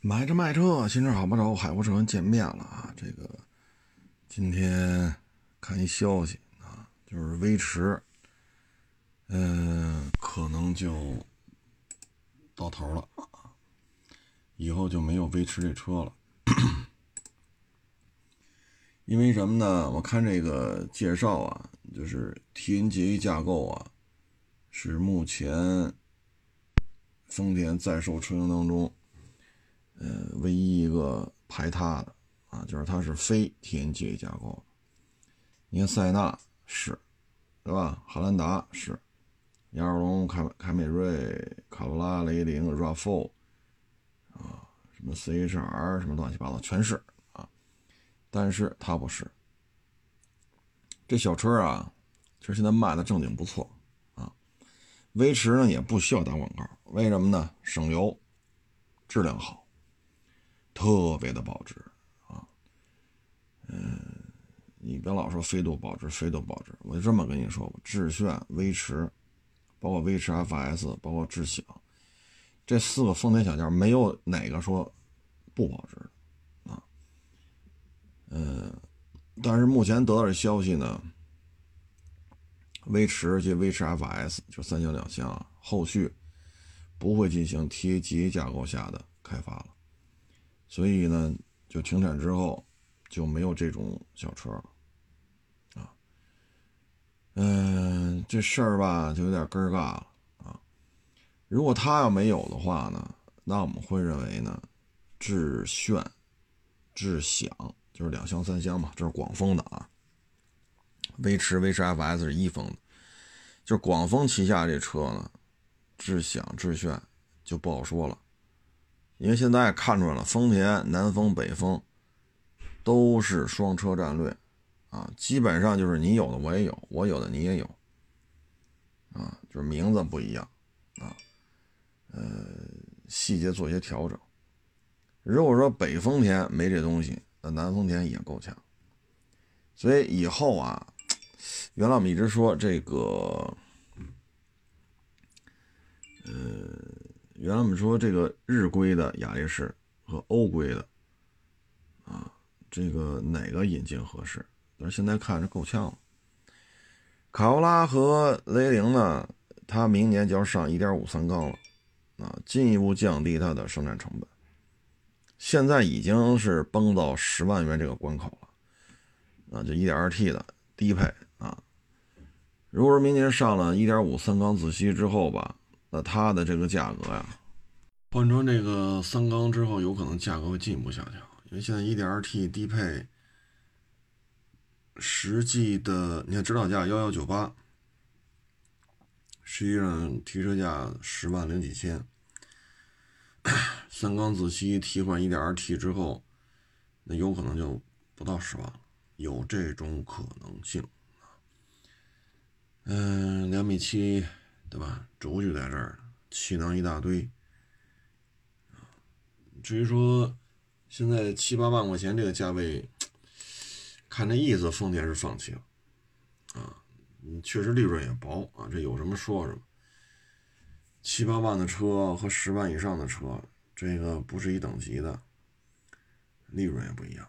买车卖车，新车好不着，海阔车见面了啊！这个今天看一消息啊，就是威驰，嗯，可能就到头了，以后就没有威驰这车了。因为什么呢？我看这个介绍啊，就是 TNGA 架构啊，是目前丰田在售车型当中。呃，唯一一个排他的啊，就是它是非 TNGA 架构。你看塞纳是，对吧？汉兰达是，亚洲龙、凯凯美瑞、卡罗拉、雷凌、RAV4 啊，什么 CHR 什么乱七八糟全是啊，但是它不是。这小车啊，其实现在卖的正经不错啊。威驰呢也不需要打广告，为什么呢？省油，质量好。特别的保值啊，嗯，你别老说飞度保值，飞度保值，我就这么跟你说吧，致炫、威驰，包括威驰 FS，包括智享，这四个丰田小件没有哪个说不保值啊，嗯，但是目前得到的消息呢，威驰及威驰 FS 就三厢两厢，后续不会进行 TAGA 架构下的开发了。所以呢，就停产之后就没有这种小车了，啊，嗯，这事儿吧就有点尴尬了啊。如果他要没有的话呢，那我们会认为呢，致炫、致享就是两厢三厢嘛，这是广丰的啊。威驰、威驰 FS 是一丰的，就是广丰旗下这车呢，致享、致炫就不好说了。因为现在看出来了，丰田南风北风都是双车战略，啊，基本上就是你有的我也有，我有的你也有，啊，就是名字不一样，啊，呃，细节做一些调整。如果说北丰田没这东西，那南丰田也够呛。所以以后啊，原来我们一直说这个，呃。原来我们说这个日规的雅力士和欧规的，啊，这个哪个引进合适？但是现在看着够呛了。卡罗拉和雷凌呢，它明年就要上1.5三缸了，啊，进一步降低它的生产成本。现在已经是崩到十万元这个关口了，啊，就 1.2T 的低配啊。如果说明年上了1.5三缸自吸之后吧。那它的这个价格呀，换成这个三缸之后，有可能价格会进一步下降，因为现在 1.2T 低配实际的，你看指导价幺幺九八，实际上提车价十万零几千，三缸自吸替换 1.2T 之后，那有可能就不到十万了，有这种可能性嗯，两米七。对吧？轴距在这儿，气囊一大堆。至于说现在七八万块钱这个价位，看这意思，丰田是放弃了啊。确实利润也薄啊，这有什么说什么。七八万的车和十万以上的车，这个不是一等级的，利润也不一样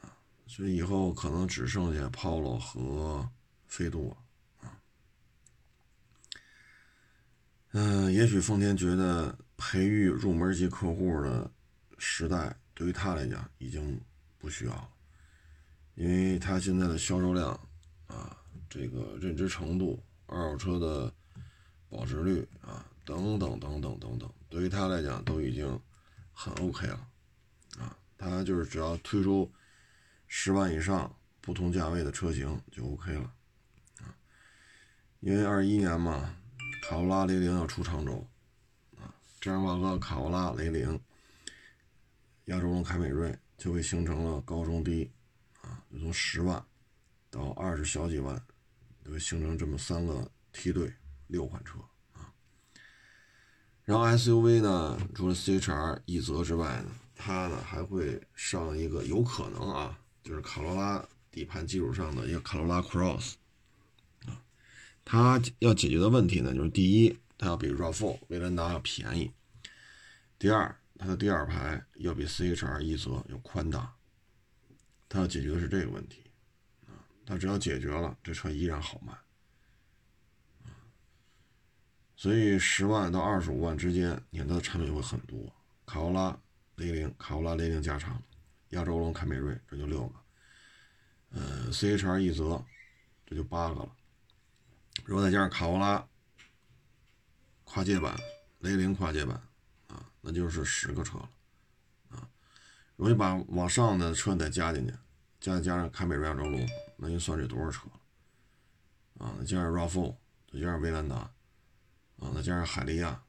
啊。所以以后可能只剩下 Polo 和飞度了。嗯，也许丰田觉得培育入门级客户的时代对于他来讲已经不需要了，因为他现在的销售量啊，这个认知程度、二手车的保值率啊，等等等等等等，对于他来讲都已经很 OK 了啊。他就是只要推出十万以上不同价位的车型就 OK 了啊，因为二一年嘛。卡罗拉、雷凌要出常州，啊，这样的话，个卡罗拉、雷凌、亚洲龙、凯美瑞就会形成了高中低，啊，就从十万到二十小几万，就会形成这么三个梯队，六款车啊。然后 SUV 呢，除了 CHR 一泽之外呢，它呢还会上一个有可能啊，就是卡罗拉底盘基础上的一个卡罗拉 Cross。它要解决的问题呢，就是第一，它要比 RAV4、威兰达要便宜；第二，它的第二排要比 CHR 一泽要宽大，它要解决的是这个问题啊，它只要解决了，这车依然好卖。所以十万到二十五万之间，你看它的产品会很多，卡罗拉、雷凌、卡罗拉、雷凌加长、亚洲龙、凯美瑞，这就六个。呃，CHR 一泽，这就八个了。如果再加上卡罗拉跨界版、雷凌跨界版，啊，那就是十个车了，啊。如果你把往上的车再加进去，加加上凯美瑞、亚洲龙，那就算这多少车了？啊，加上 RAV4，再加上威兰达。啊，再加上海利亚，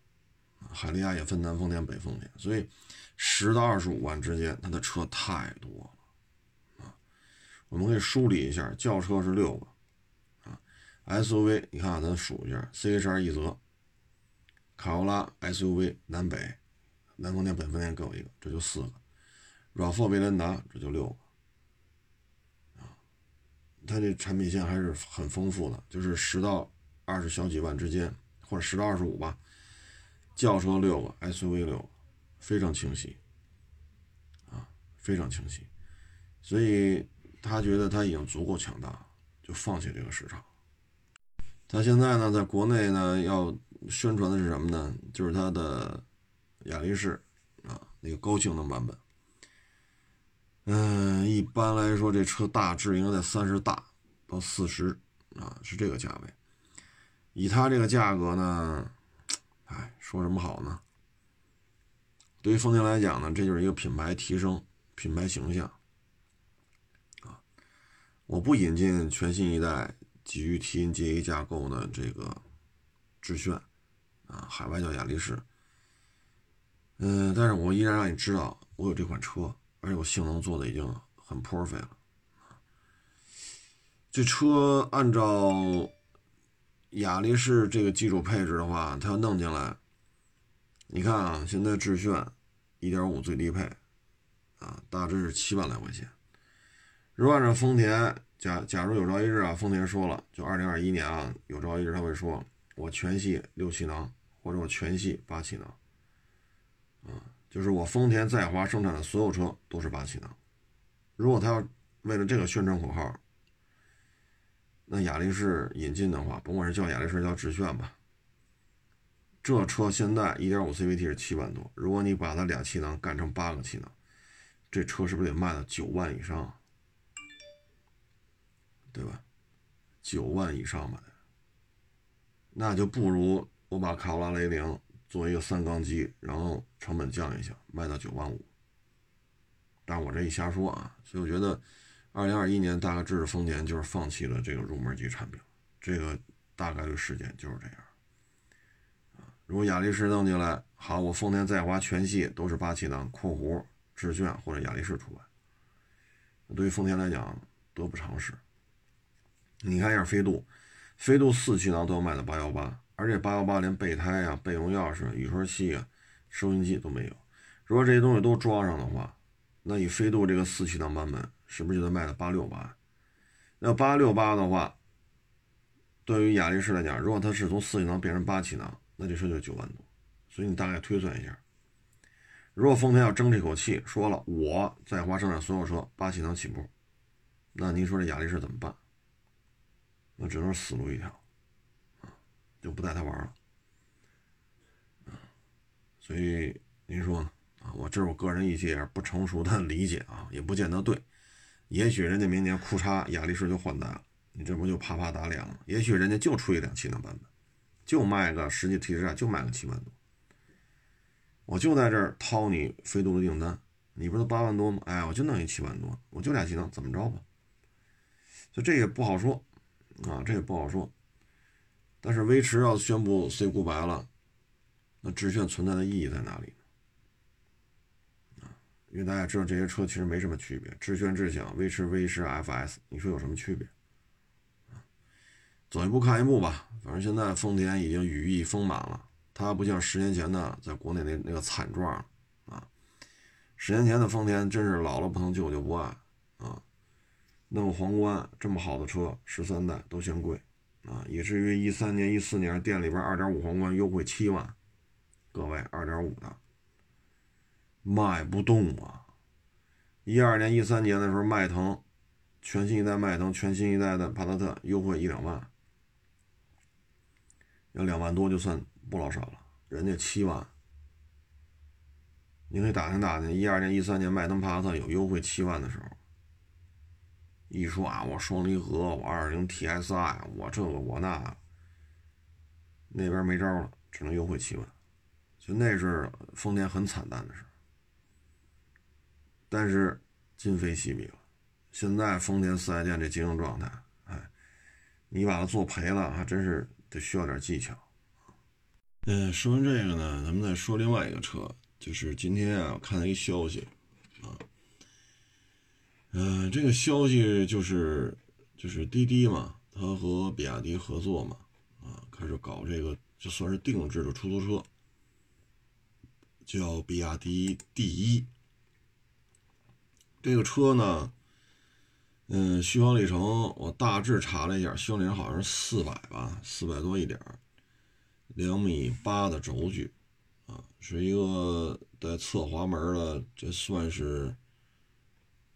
海利亚也分南丰田、北丰田，所以十到二十五万之间，它的车太多了啊。我们可以梳理一下，轿车是六个，SUV 你看啊咱数一下，CHR 一泽、卡罗拉 SUV 南北、南丰田、北丰田各有一个，这就四个；RAV4 威兰达这就六个啊。它这产品线还是很丰富的，就是十到二十小几万之间。或者十到二十五吧，轿车六个，SUV 六个，非常清晰，啊，非常清晰，所以他觉得他已经足够强大，就放弃这个市场。他现在呢，在国内呢，要宣传的是什么呢？就是他的雅力士啊，那个高性能版本。嗯，一般来说，这车大致应该在三十大到四十啊，是这个价位。以它这个价格呢，哎，说什么好呢？对于丰田来讲呢，这就是一个品牌提升、品牌形象啊。我不引进全新一代基于 TNGA 架构的这个致炫啊，海外叫雅力士，嗯，但是我依然让你知道我有这款车，而且我性能做的已经很 perfect 了这车按照。雅力士这个基础配置的话，它要弄进来，你看啊，现在致炫1.5最低配啊，大致是七万来块钱。如果按照丰田，假假如有朝一日啊，丰田说了，就2021年啊，有朝一日他会说，我全系六气囊，或者我全系八气囊，啊，就是我丰田在华生产的所有车都是八气囊。如果他要为了这个宣传口号。那雅力士引进的话，甭管是叫雅力士叫致炫吧，这车现在1.5 CVT 是七万多，如果你把它俩气囊干成八个气囊，这车是不是得卖到九万以上？对吧？九万以上吧，那就不如我把卡罗拉雷凌做一个三缸机，然后成本降一下，卖到九万五。但我这一瞎说啊，所以我觉得。二零二一年大概知识丰田就是放弃了这个入门级产品，这个大概率事件就是这样。如果雅力士弄进来，好，我丰田在华全系都是八气囊（括弧致炫或者雅力士除外）。对于丰田来讲，得不偿失。你看一下飞度，飞度四气囊都要卖到八幺八，而且八幺八连备胎啊、备用钥匙、雨刷器啊、收音机都没有。如果这些东西都装上的话，那以飞度这个四气囊版本。是不是就得卖到八六八？那八六八的话，对于雅力士来讲，如果它是从四气囊变成八气囊，那这车就九万多。所以你大概推算一下，如果丰田要争这口气，说了我在华生产所有车八气囊起步，那您说这雅力士怎么办？那只能死路一条，啊，就不带他玩了，啊所以您说？啊，我这是我个人一些不成熟的理解啊，也不见得对。也许人家明年库叉雅力士就换代了，你这不就啪啪打脸了？也许人家就出一辆气囊版本，就卖个实际提车价就卖个七万多，我就在这儿掏你飞度的订单，你不是八万多吗？哎，我就弄一七万多，我就俩气囊，怎么着吧？所以这也不好说啊，这也不好说。但是威驰要宣布 C 股白了，那致炫存在的意义在哪里啊？因为大家知道这些车其实没什么区别，致炫、智享、威驰、威驰 FS，你说有什么区别？走一步看一步吧。反正现在丰田已经羽翼丰满了，它不像十年前的在国内那那个惨状啊。十年前的丰田真是老了不能救就不爱啊，弄皇冠这么好的车，十三代都嫌贵啊，以至于一三年、一四年店里边二点五皇冠优惠七万，各位二点五的。卖不动啊！一二年、一三年的时候，迈腾全新一代迈腾、全新一代的帕萨特优惠一两万，要两万多就算不老少了，人家七万。你可以打听打听，一二年、一三年迈腾帕萨特有优惠七万的时候，一说啊，我双离合，我二零 TSI，我这个我那，那边没招了，只能优惠七万。就那是丰田很惨淡的事但是今非昔比了。现在丰田四 S 店这经营状态，哎，你把它做赔了，还真是得需要点技巧。嗯，说完这个呢，咱们再说另外一个车。就是今天啊，我看到一消息，嗯，这个消息就是就是滴滴嘛，他和比亚迪合作嘛，啊，开始搞这个就算是定制的出租车，叫比亚迪 D 一。这个车呢，嗯，续航里程我大致查了一下，续航里程好像是四百吧，四百多一点两米八的轴距。啊是一个带侧滑门的，这算是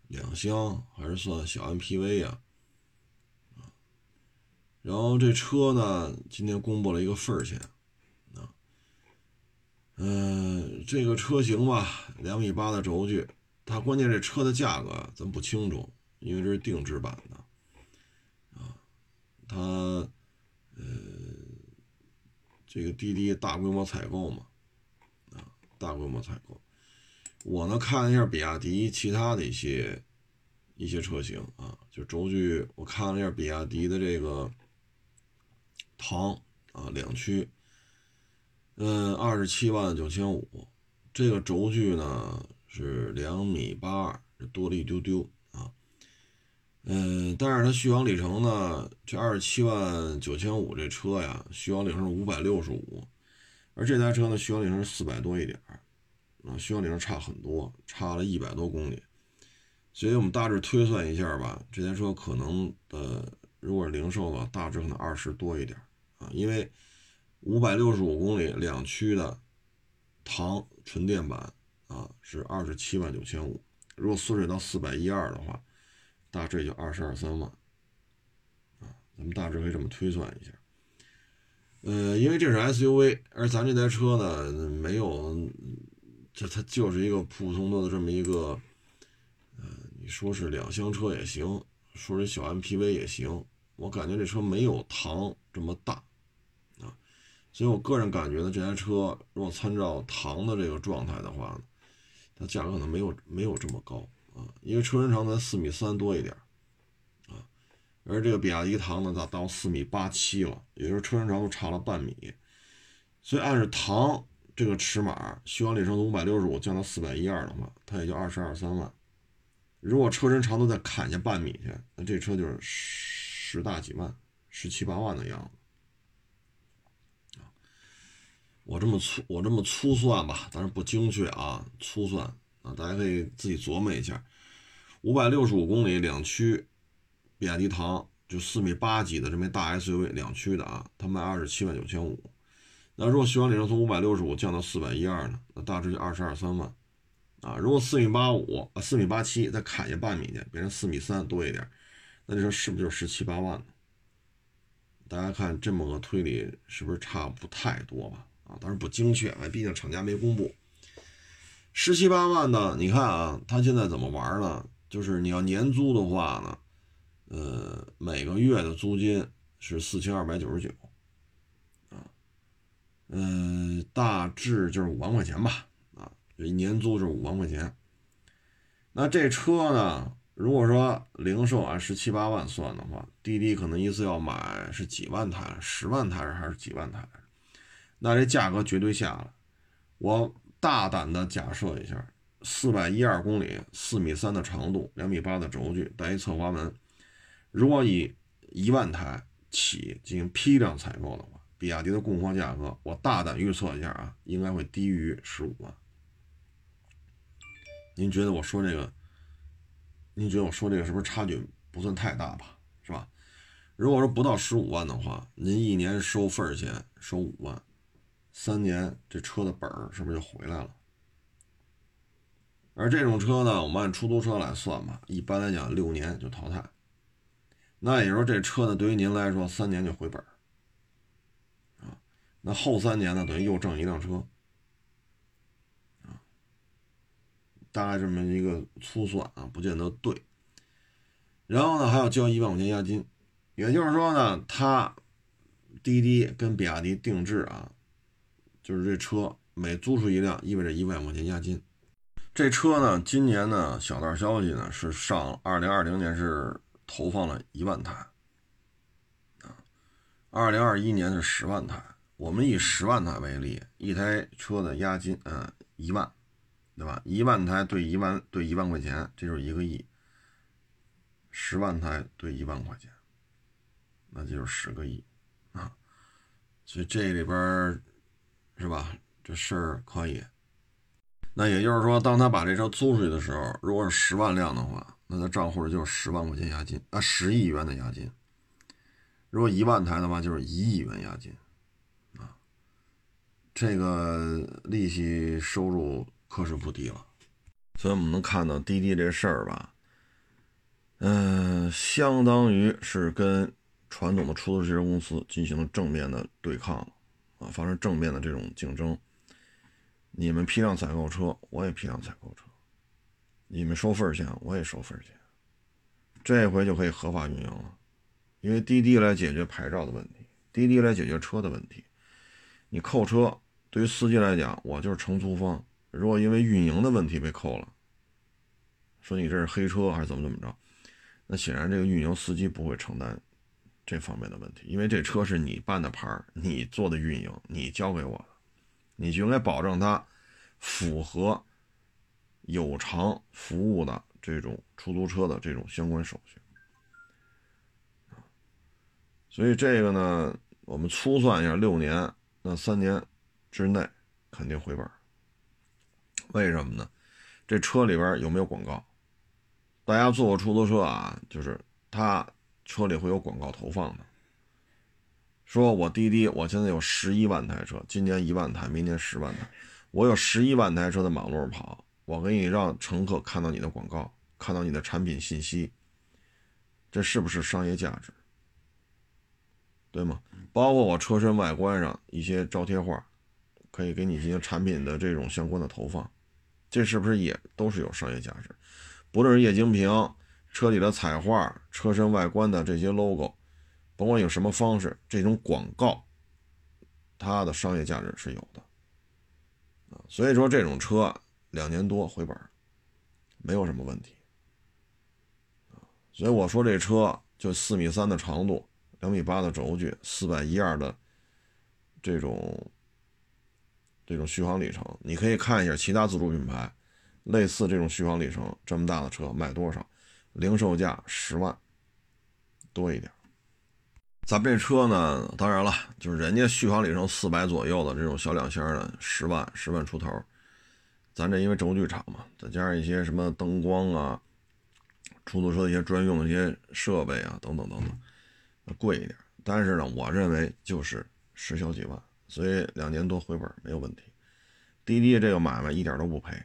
两厢还是算小 MPV 呀？然后这车呢，今天公布了一个份儿钱，啊，嗯，这个车型吧，两米八的轴距，它关键这车的价格咱不清楚，因为这是定制版的，啊，它呃，这个滴滴大规模采购嘛。啊大规模采购，我呢看了一下比亚迪其他的一些一些车型啊，就轴距，我看了一下比亚迪的这个唐啊两驱，嗯，二十七万九千五，这个轴距呢是两米八二，多了一丢丢啊，嗯，但是它续航里程呢，这二十七万九千五这车呀，续航里程是五百六十五。而这台车呢，续航里程是四百多一点儿，啊，续航里程差很多，差了一百多公里，所以我们大致推算一下吧，这台车可能的，如果是零售的，大致可能二十多一点啊，因为五百六十五公里两驱的唐纯电版啊是二十七万九千五，如果缩水到四百一二的话，大致也就二十二三万，啊，咱们大致可以这么推算一下。呃，因为这是 SUV，而咱这台车呢，没有，这它就是一个普通的这么一个，呃，你说是两厢车也行，说是小 MPV 也行，我感觉这车没有唐这么大，啊，所以我个人感觉呢，这台车如果参照唐的这个状态的话呢，它价格可能没有没有这么高啊，因为车身长才四米三多一点啊。而这个比亚迪唐呢，达到四米八七了，也就是车身长度差了半米，所以按照唐这个尺码，续航里程从五百六十五降到四百一二的话，它也就二十二三万。如果车身长度再砍下半米去，那这车就是十大几万，十七八万的样子。我这么粗，我这么粗算吧，当然不精确啊，粗算啊，大家可以自己琢磨一下，五百六十五公里两驱。比亚迪唐就四米八几的这么大 SUV 两驱的啊，它卖二十七万九千五。那如果续航里程从五百六十五降到四百一二呢？那大致就二十二三万啊。如果四米八五啊，四米八七再砍下半米去，变成四米三多一点，那你说是不是就十七八万呢？大家看这么个推理是不是差不太多吧？啊，当然不精确，毕竟厂家没公布。十七八万呢？你看啊，他现在怎么玩呢？就是你要年租的话呢？呃，每个月的租金是四千二百九十九，嗯，大致就是五万块钱吧，啊，这一年租是五万块钱。那这车呢，如果说零售按十七八万算的话，滴滴可能一次要买是几万台，十万台还是几万台？那这价格绝对下来。我大胆的假设一下，四百一二公里，四米三的长度，两米八的轴距，带一侧滑门。如果以一万台起进行批量采购的话，比亚迪的供货价格，我大胆预测一下啊，应该会低于十五万。您觉得我说这个？您觉得我说这个是不是差距不算太大吧？是吧？如果说不到十五万的话，您一年收份儿钱收五万，三年这车的本儿是不是就回来了？而这种车呢，我们按出租车来算吧，一般来讲六年就淘汰。那也就是说，这车呢，对于您来说，三年就回本啊。那后三年呢，等于又挣一辆车啊。大概这么一个粗算啊，不见得对。然后呢，还要交一万块钱押金，也就是说呢，他滴滴跟比亚迪定制啊，就是这车每租出一辆，意味着一万块钱押金。这车呢，今年呢，小道消息呢是上二零二零年是投放了一万台，啊，二零二一年是十万台。我们以十万台为例，一台车的押金，嗯，一万，对吧？一万台对一万对一万块钱，这就是一个亿。十万台对一万块钱，那就是十个亿，啊，所以这里边是吧？这事儿可以。那也就是说，当他把这车租出去的时候，如果是十万辆的话，那他账户里就是十万块钱押金啊，十亿元的押金。如果一万台的话，就是一亿元押金，这个利息收入可是不低了。所以我们能看到滴滴这事儿吧，嗯，相当于是跟传统的出租车公司进行了正面的对抗啊，发生正面的这种竞争。你们批量采购车，我也批量采购车；你们收份儿钱，我也收份儿钱。这回就可以合法运营了，因为滴滴来解决牌照的问题，滴滴来解决车的问题。你扣车，对于司机来讲，我就是承租方。如果因为运营的问题被扣了，说你这是黑车还是怎么怎么着，那显然这个运营司机不会承担这方面的问题，因为这车是你办的牌你做的运营，你交给我的。你就应该保证它符合有偿服务的这种出租车的这种相关手续所以这个呢，我们粗算一下，六年那三年之内肯定回本为什么呢？这车里边有没有广告？大家坐过出租车啊，就是它车里会有广告投放的。说我滴滴，我现在有十一万台车，今年一万台，明年十万台，我有十一万台车在马路上跑，我可以让乘客看到你的广告，看到你的产品信息，这是不是商业价值？对吗？包括我车身外观上一些招贴画，可以给你进行产品的这种相关的投放，这是不是也都是有商业价值？不论是液晶屏、车里的彩画、车身外观的这些 logo。甭管有什么方式，这种广告，它的商业价值是有的。所以说这种车两年多回本，没有什么问题所以我说这车就四米三的长度，两米八的轴距，四百一二的这种这种续航里程，你可以看一下其他自主品牌类似这种续航里程这么大的车卖多少，零售价十万多一点。咱们这车呢，当然了，就是人家续航里程四百左右的这种小两厢的，十万十万出头。咱这因为轴距长嘛，再加上一些什么灯光啊，出租车一些专用的一些设备啊，等等等等，贵一点。但是呢，我认为就是十小几万，所以两年多回本没有问题。滴滴这个买卖一点都不赔，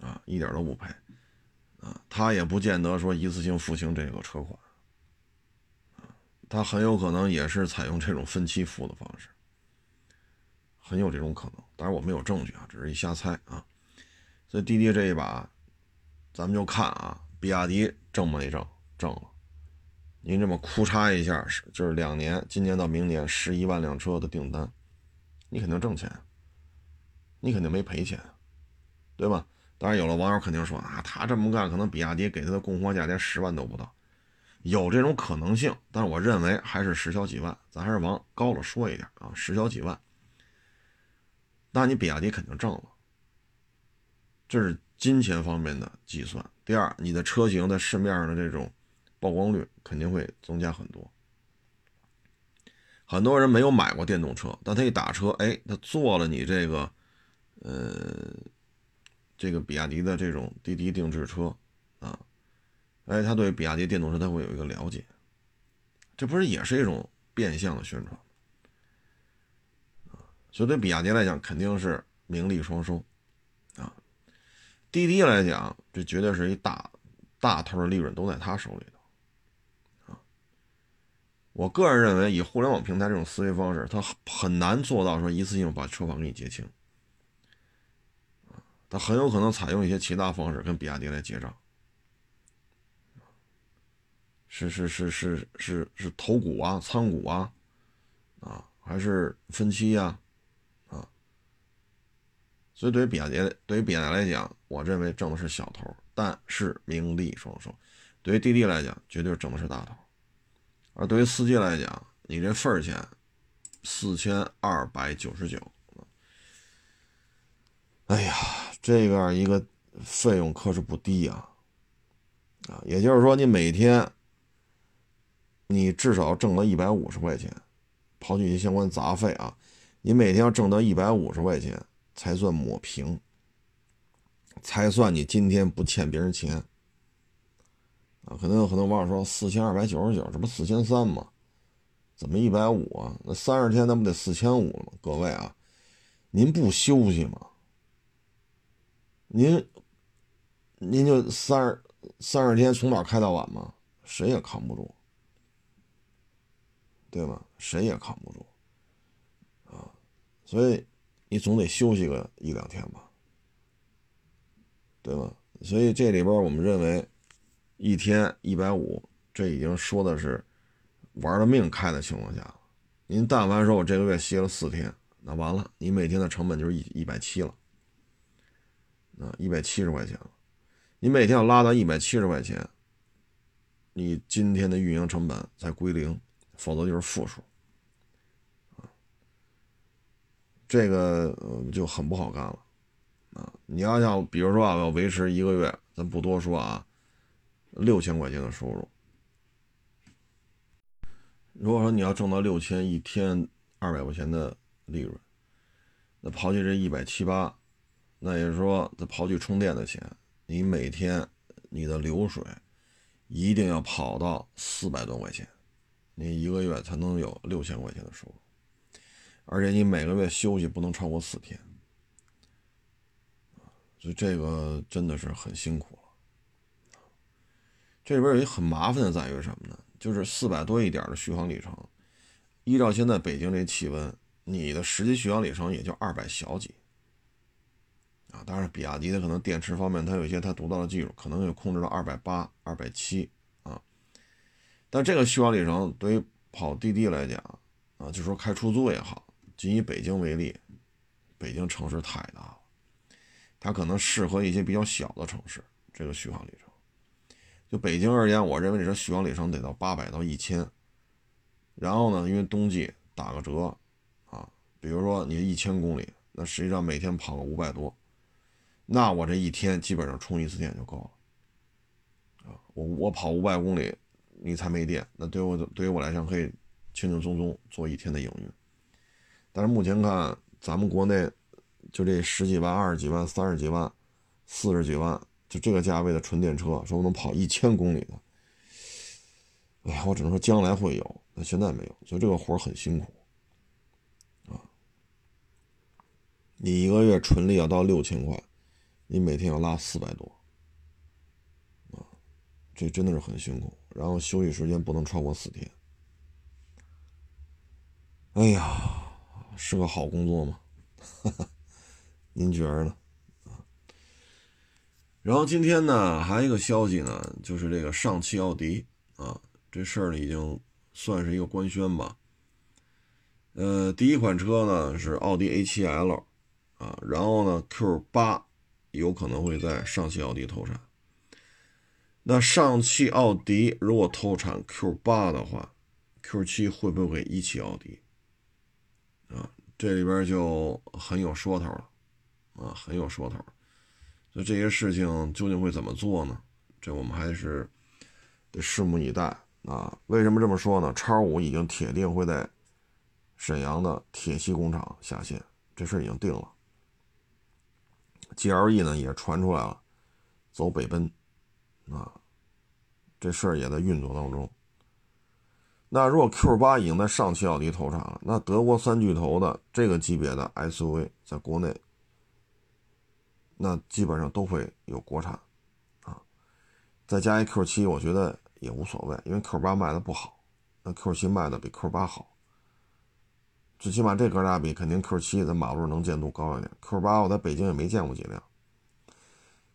啊，一点都不赔，啊，他也不见得说一次性付清这个车款。啊，他很有可能也是采用这种分期付的方式，很有这种可能。当然我没有证据啊，只是一瞎猜啊。所以滴滴这一把，咱们就看啊，比亚迪挣没挣？挣了。您这么哭嚓一下，是就是两年，今年到明年十一万辆车的订单，你肯定挣钱，你肯定没赔钱，对吧？当然有了网友肯定说啊，他这么干，可能比亚迪给他的供货价连十万都不到。有这种可能性，但是我认为还是十小几万，咱还是往高了说一点啊，十小几万。那你比亚迪肯定挣了，这是金钱方面的计算。第二，你的车型在市面上的这种曝光率肯定会增加很多。很多人没有买过电动车，但他一打车，哎，他坐了你这个，呃，这个比亚迪的这种滴滴定制车啊。哎，他对比亚迪电动车他会有一个了解，这不是也是一种变相的宣传？所以对比亚迪来讲，肯定是名利双收啊。滴滴来讲，这绝对是一大大头的利润都在他手里头。我个人认为，以互联网平台这种思维方式，他很难做到说一次性把车款给你结清他很有可能采用一些其他方式跟比亚迪来结账，是是是是是是投股啊、仓股啊，啊，还是分期呀？啊所以，对于比亚迪，对于比亚迪来讲，我认为挣的是小头，但是名利双收；对于滴滴来讲，绝对挣的是大头。而对于司机来讲，你这份儿钱四千二百九十九，哎呀，这个一个费用可是不低呀！啊，也就是说，你每天你至少挣到一百五十块钱，刨去一些相关杂费啊，你每天要挣到一百五十块钱。才算抹平，才算你今天不欠别人钱啊！可能有很多网友说四千二百九十九，这不四千三吗？怎么一百五啊？那三十天那不得四千五了吗？各位啊，您不休息吗？您您就三十三十天从早开到晚吗？谁也扛不住，对吗？谁也扛不住啊！所以。你总得休息个一两天吧，对吧？所以这里边我们认为，一天一百五，这已经说的是玩了命开的情况下。您但凡说我这个月歇了四天，那完了，你每天的成本就是一一百七了，啊，一百七十块钱了。你每天要拉到一百七十块钱，你今天的运营成本才归零，否则就是负数。这个就很不好干了，啊！你要想，比如说啊，要维持一个月，咱不多说啊，六千块钱的收入。如果说你要挣到六千一天二百块钱的利润，那刨去这一百七八，那也是说，再刨去充电的钱，你每天你的流水一定要跑到四百多块钱，你一个月才能有六千块钱的收入。而且你每个月休息不能超过四天，所以这个真的是很辛苦。这里边有一很麻烦的在于什么呢？就是四百多一点的续航里程，依照现在北京这气温，你的实际续航里程也就二百小几啊。当然，比亚迪的可能电池方面它有一些它独到的技术，可能有控制到二百八、二百七啊。但这个续航里程对于跑滴滴来讲啊，就说开出租也好。仅以北京为例，北京城市太大了，它可能适合一些比较小的城市。这个续航里程，就北京而言，我认为这续航里程得到八百到一千。然后呢，因为冬季打个折，啊，比如说你一千公里，那实际上每天跑个五百多，那我这一天基本上充一次电就够了。啊，我我跑五百公里，你才没电，那对我对于我来讲可以轻轻松松做一天的营运。但是目前看，咱们国内就这十几万、二十几万、三十几万、四十几万，就这个价位的纯电车，说我能跑一千公里的，哎呀，我只能说将来会有，那现在没有，所以这个活很辛苦啊。你一个月纯利要到六千块，你每天要拉四百多啊，这真的是很辛苦。然后休息时间不能超过四天，哎呀。是个好工作吗？哈 哈您觉得呢？然后今天呢，还有一个消息呢，就是这个上汽奥迪啊，这事儿呢已经算是一个官宣吧。呃，第一款车呢是奥迪 A7L 啊，然后呢 Q8 有可能会在上汽奥迪投产。那上汽奥迪如果投产 Q8 的话，Q7 会不会一汽奥迪？啊，这里边就很有说头了，啊，很有说头。所以这些事情究竟会怎么做呢？这我们还是得拭目以待啊。为什么这么说呢？叉五已经铁定会在沈阳的铁西工厂下线，这事已经定了。GLE 呢也传出来了，走北奔，啊，这事儿也在运作当中。那如果 Q 八已经在上汽奥迪投产了，那德国三巨头的这个级别的 SUV 在国内，那基本上都会有国产，啊，再加一 Q 七，我觉得也无所谓，因为 Q 八卖的不好，那 Q 七卖的比 Q 八好，最起码这哥俩比，肯定 Q 七在马路能见度高一点，Q 八我在北京也没见过几辆，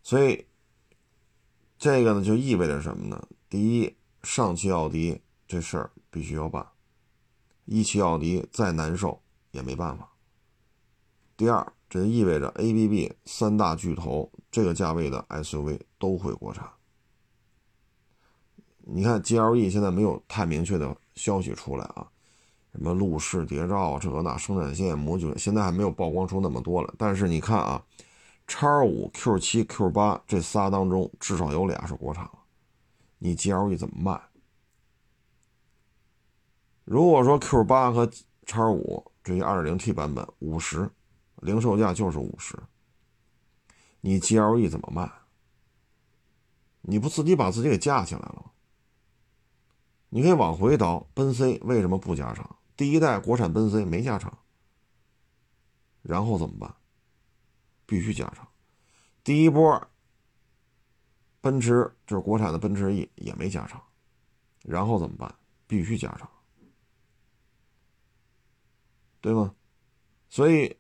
所以这个呢就意味着什么呢？第一，上汽奥迪这事儿必须要办，一汽奥迪再难受也没办法。第二。这意味着 A、B、B 三大巨头这个价位的 SUV 都会国产。你看 GLE 现在没有太明确的消息出来啊，什么路试谍照这个那生产线模具，现在还没有曝光出那么多了。但是你看啊，叉五、Q 七、Q 八这仨当中至少有俩是国产了，你 GLE 怎么卖？如果说 Q 八和叉五这些 2.0T 版本五十。零售价就是五十，你 GLE 怎么卖？你不自己把自己给架起来了吗？你可以往回倒，奔 C 为什么不加长？第一代国产奔 C 没加长，然后怎么办？必须加长。第一波奔驰就是国产的奔驰 E 也没加长，然后怎么办？必须加长，对吗？所以。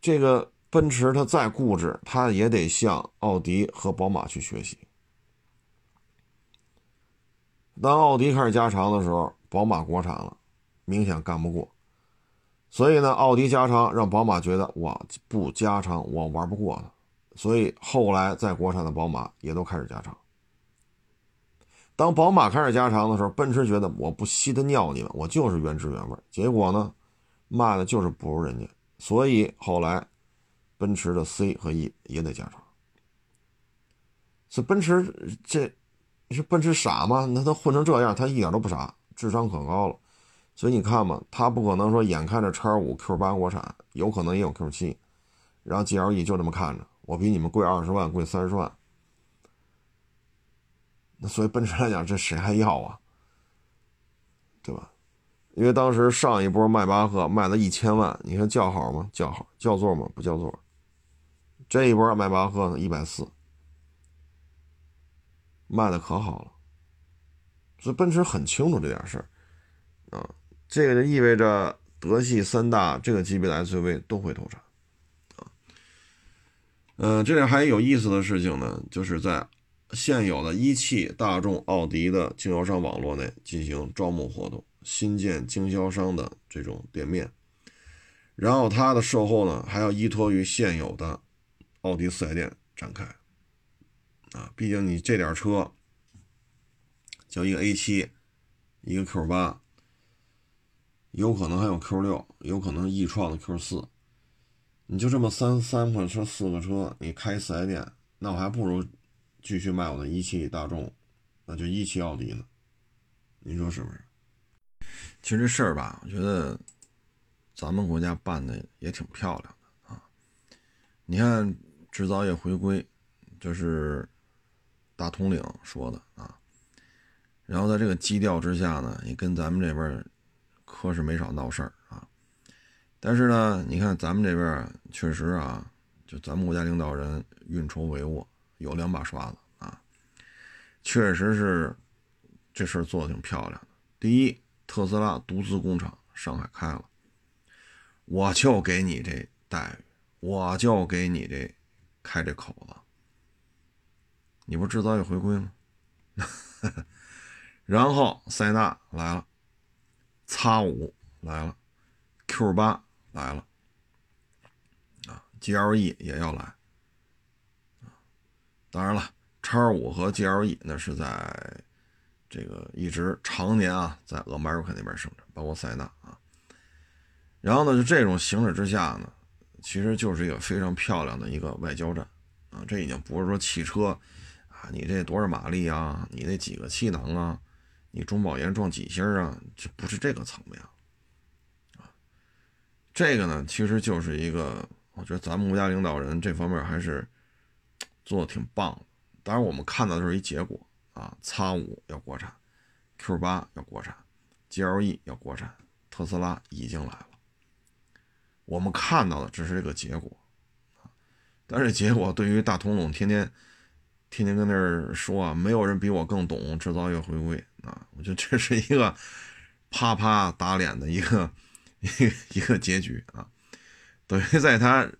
这个奔驰它再固执，它也得向奥迪和宝马去学习。当奥迪开始加长的时候，宝马国产了，明显干不过。所以呢，奥迪加长让宝马觉得哇，不加长我玩不过它。所以后来在国产的宝马也都开始加长。当宝马开始加长的时候，奔驰觉得我不稀得尿你们，我就是原汁原味。结果呢，卖的就是不如人家。所以后来，奔驰的 C 和 E 也得加长。这奔驰这，你说奔驰傻吗？那他混成这样，他一点都不傻，智商可高了。所以你看嘛，他不可能说眼看着叉五、Q 八国产，有可能也有 Q 七，然后 GLE 就这么看着，我比你们贵二十万，贵三十万。那所以奔驰来讲，这谁还要啊？因为当时上一波迈巴赫卖了一千万，你看叫好吗？叫好，叫座吗？不叫座。这一波迈巴赫呢，一百四，卖的可好了。所以奔驰很清楚这点事儿啊，这个就意味着德系三大这个级别的 SUV 都会投产啊。嗯，这里还有意思的事情呢，就是在现有的一汽、大众、奥迪的经销商网络内进行招募活动。新建经销商的这种店面，然后它的售后呢还要依托于现有的奥迪四 S 店展开。啊，毕竟你这点车，就一个 A7，一个 Q8，有可能还有 Q6，有可能易创的 Q4，你就这么三三款车四个车，你开四 S 店，那我还不如继续卖我的一汽大众，那就一汽奥迪呢，你说是不是？其实这事儿吧，我觉得咱们国家办的也挺漂亮的啊。你看制造业回归，就是大统领说的啊。然后在这个基调之下呢，也跟咱们这边可是没少闹事儿啊。但是呢，你看咱们这边确实啊，就咱们国家领导人运筹帷幄，有两把刷子啊，确实是这事儿做的挺漂亮的。第一。特斯拉独资工厂上海开了，我就给你这待遇，我就给你这开这口子，你不制造业回归吗？然后塞纳来了，叉五来了，Q 八来了，啊，GLE 也要来，当然了，叉五和 GLE 那是在。这个一直常年啊，在俄迈 k 那边生产，包括塞纳啊。然后呢，就这种形势之下呢，其实就是一个非常漂亮的一个外交战啊。这已经不是说汽车啊，你这多少马力啊，你那几个气囊啊，你中保研撞几星啊，这不是这个层面啊。这个呢，其实就是一个，我觉得咱们国家领导人这方面还是做的挺棒的。当然，我们看到的是一结果。啊，叉五要国产，Q 八要国产，GLE 要国产，特斯拉已经来了。我们看到的只是这个结果，但是结果对于大通垄天天天天跟那儿说啊，没有人比我更懂制造业回归啊，我觉得这是一个啪啪打脸的一个一个一个结局啊，等于在他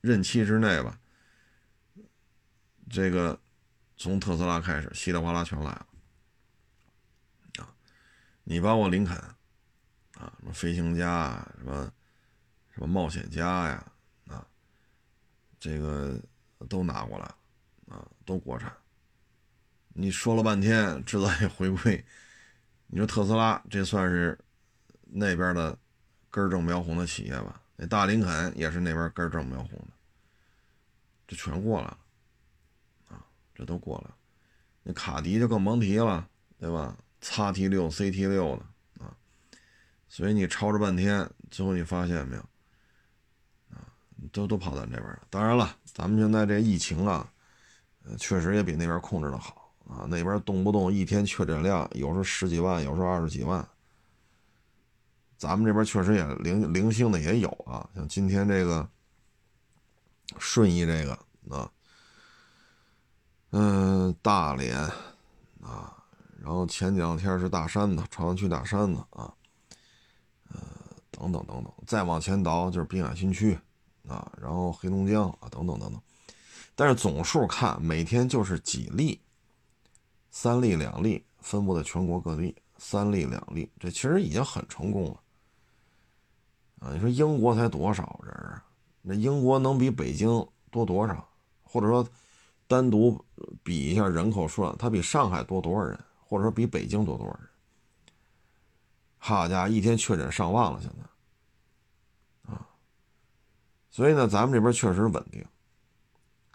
任期之内吧，这个从特斯拉开始稀里哗啦全来了啊，你包括林肯啊，什么飞行家什么什么冒险家呀。啊这个都拿过来啊，都国产。你说了半天制造业回归，你说特斯拉这算是那边的根正苗红的企业吧？那大林肯也是那边根正苗红的，这全过来了，这都过了。那卡迪就更甭提了，对吧？叉 T 六、CT 六的啊，所以你吵着半天，最后你发现没有啊？都都跑咱这边了。当然了，咱们现在这疫情啊，呃，确实也比那边控制的好啊。那边动不动一天确诊量，有时候十几万，有时候二十几万。咱们这边确实也零零星的也有啊，像今天这个顺义这个啊，嗯，大连啊，然后前两天是大山子，朝阳区大山子啊，呃，等等等等，再往前倒就是滨海新区。啊，然后黑龙江啊，等等等等，但是总数看每天就是几例，三例两例，分布在全国各地，三例两例，这其实已经很成功了。啊，你说英国才多少人啊？那英国能比北京多多少？或者说，单独比一下人口数量，它比上海多多少人？或者说比北京多多少人？好家伙，一天确诊上万了，现在啊。所以呢，咱们这边确实稳定，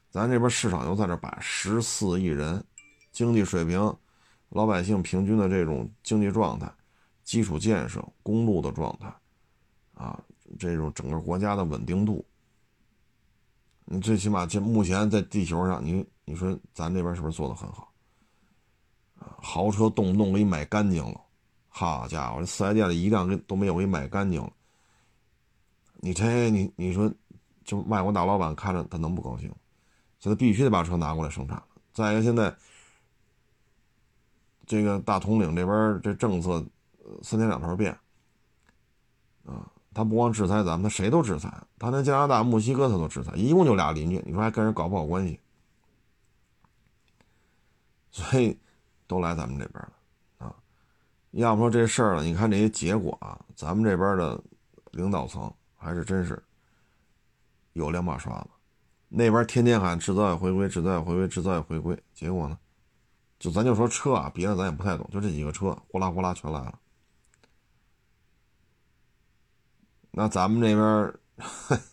咱这边市场又在这摆，十四亿人，经济水平，老百姓平均的这种经济状态，基础建设、公路的状态，啊，这种整个国家的稳定度，你最起码这目前在地球上，你你说咱这边是不是做的很好？豪车动不动给你买干净了，好家伙，这四 S 店里一辆都没有给你买干净了，你这你你说。就外国大老板看着他能不高兴？所以他必须得把车拿过来生产。再一个，现在这个大统领这边这政策三天两头变啊，他不光制裁咱们，他谁都制裁。他连加拿大、墨西哥他都制裁，一共就俩邻居，你说还跟人搞不好关系？所以都来咱们这边了啊。要不说这事儿了，你看这些结果啊，咱们这边的领导层还是真是。有两把刷子，那边天天喊制造业回归，制造业回归，制造业回归，结果呢，就咱就说车啊，别的咱也不太懂，就这几个车，呼啦呼啦全来了。那咱们这边，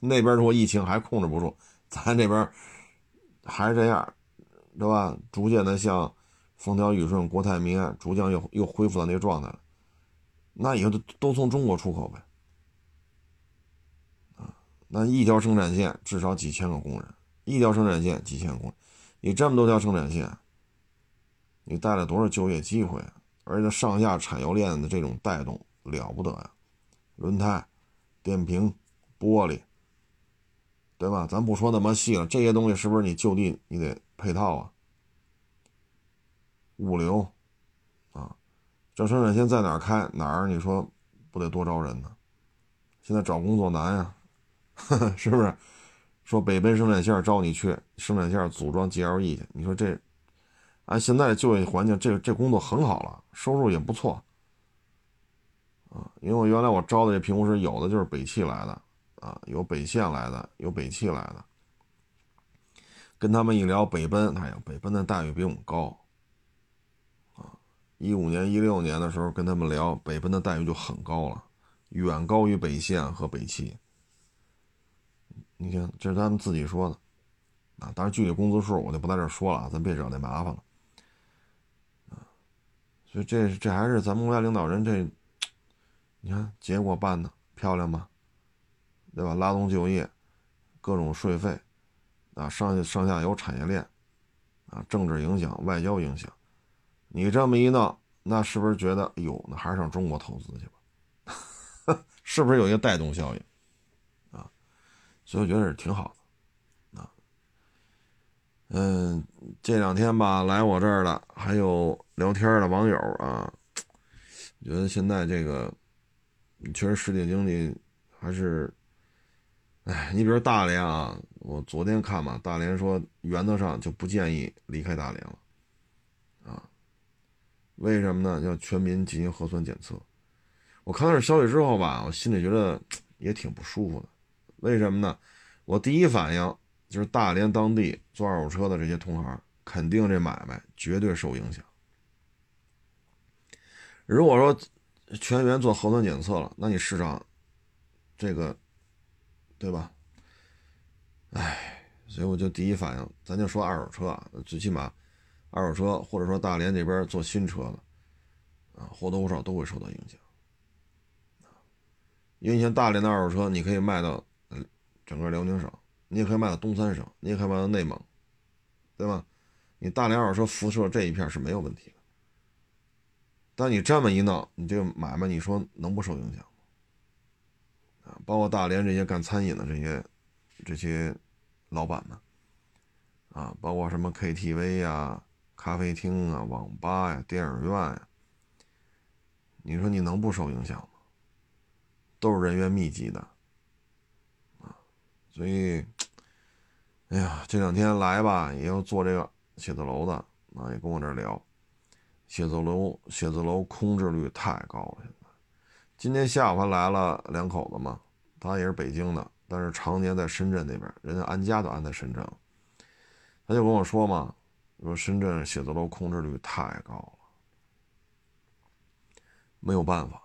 那边 如果疫情还控制不住，咱这边还是这样，对吧？逐渐的像风调雨顺、国泰民安，逐渐又又恢复到那个状态了。那以后都都从中国出口呗。啊那一条生产线至少几千个工人，一条生产线几千工人，你这么多条生产线，你带来多少就业机会？而且上下产业链的这种带动了不得呀！轮胎、电瓶、玻璃，对吧？咱不说那么细了，这些东西是不是你就地你得配套啊？物流啊，这生产线在哪儿开哪儿？你说不得多招人呢？现在找工作难呀。是不是？说北奔生产线招你去生产线组装 GLE 去？你说这，按现在就业环境，这这工作很好了，收入也不错啊。因为我原来我招的这评估师，有的就是北汽来的啊，有北线来的，有北汽来的。跟他们一聊北奔，哎呀，北奔的待遇比我们高啊。一五年、一六年的时候跟他们聊，北奔的待遇就很高了，远高于北线和北汽。你看，这是他们自己说的，啊，当然具体工资数我就不在这说了，咱别惹那麻烦了，啊，所以这这还是咱们国家领导人这，你看结果办的漂亮吧，对吧？拉动就业，各种税费，啊，上上下游产业链，啊，政治影响、外交影响，你这么一闹，那是不是觉得，哎呦，那还是上中国投资去吧？是不是有一个带动效应？啊所以我觉得是挺好的，啊，嗯，这两天吧，来我这儿的还有聊天的网友啊，觉得现在这个确实世界经济还是，哎，你比如大连啊，我昨天看嘛，大连说原则上就不建议离开大连了，啊，为什么呢？要全民进行核酸检测。我看到这消息之后吧，我心里觉得也挺不舒服的。为什么呢？我第一反应就是大连当地做二手车的这些同行，肯定这买卖绝对受影响。如果说全员做核酸检测了，那你市场这个，对吧？哎，所以我就第一反应，咱就说二手车啊，最起码二手车或者说大连这边做新车的啊，或多或少都会受到影响。因为像大连的二手车，你可以卖到整个辽宁省，你也可以卖到东三省，你也可以卖到内蒙，对吧？你大连二手车辐射这一片是没有问题。但你这么一闹，你这个买卖，你说能不受影响吗？啊，包括大连这些干餐饮的这些这些老板们，啊，包括什么 KTV 呀、咖啡厅啊、网吧呀、电影院呀，你说你能不受影响吗？都是人员密集的，啊，所以，哎呀，这两天来吧，也要做这个写字楼的，啊，也跟我这聊，写字楼写字楼空置率太高了。现在，今天下午还来了两口子嘛，他也是北京的，但是常年在深圳那边，人家安家都安在深圳，他就跟我说嘛，说深圳写字楼空置率太高了，没有办法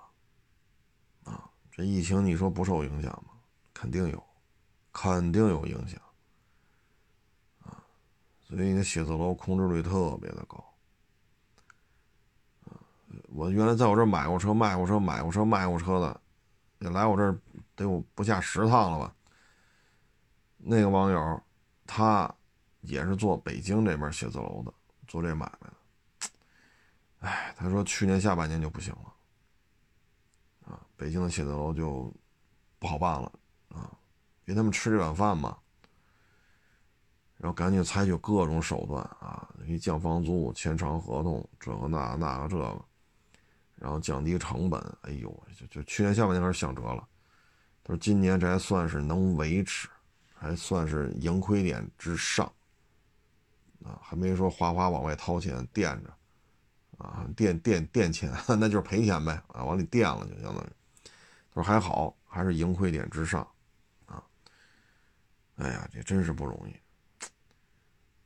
啊。这疫情你说不受影响吗？肯定有，肯定有影响啊！所以那写字楼空置率特别的高我原来在我这儿买过车、卖过车、买过车、卖过车的，也来我这儿得有不下十趟了吧？那个网友他也是做北京这边写字楼的，做这买卖的。哎，他说去年下半年就不行了。啊北京的写字楼就不好办了啊，给他们吃这碗饭嘛，然后赶紧采取各种手段啊，给降房租、签长合同，这个那那个这个，然后降低成本。哎呦，就就去年下半年开始想辙了，他说今年这还算是能维持，还算是盈亏点之上啊，还没说哗哗往外掏钱垫着啊，垫垫垫钱，那就是赔钱呗啊，往里垫了就相当于。他说还好，还是盈亏点之上，啊，哎呀，这真是不容易。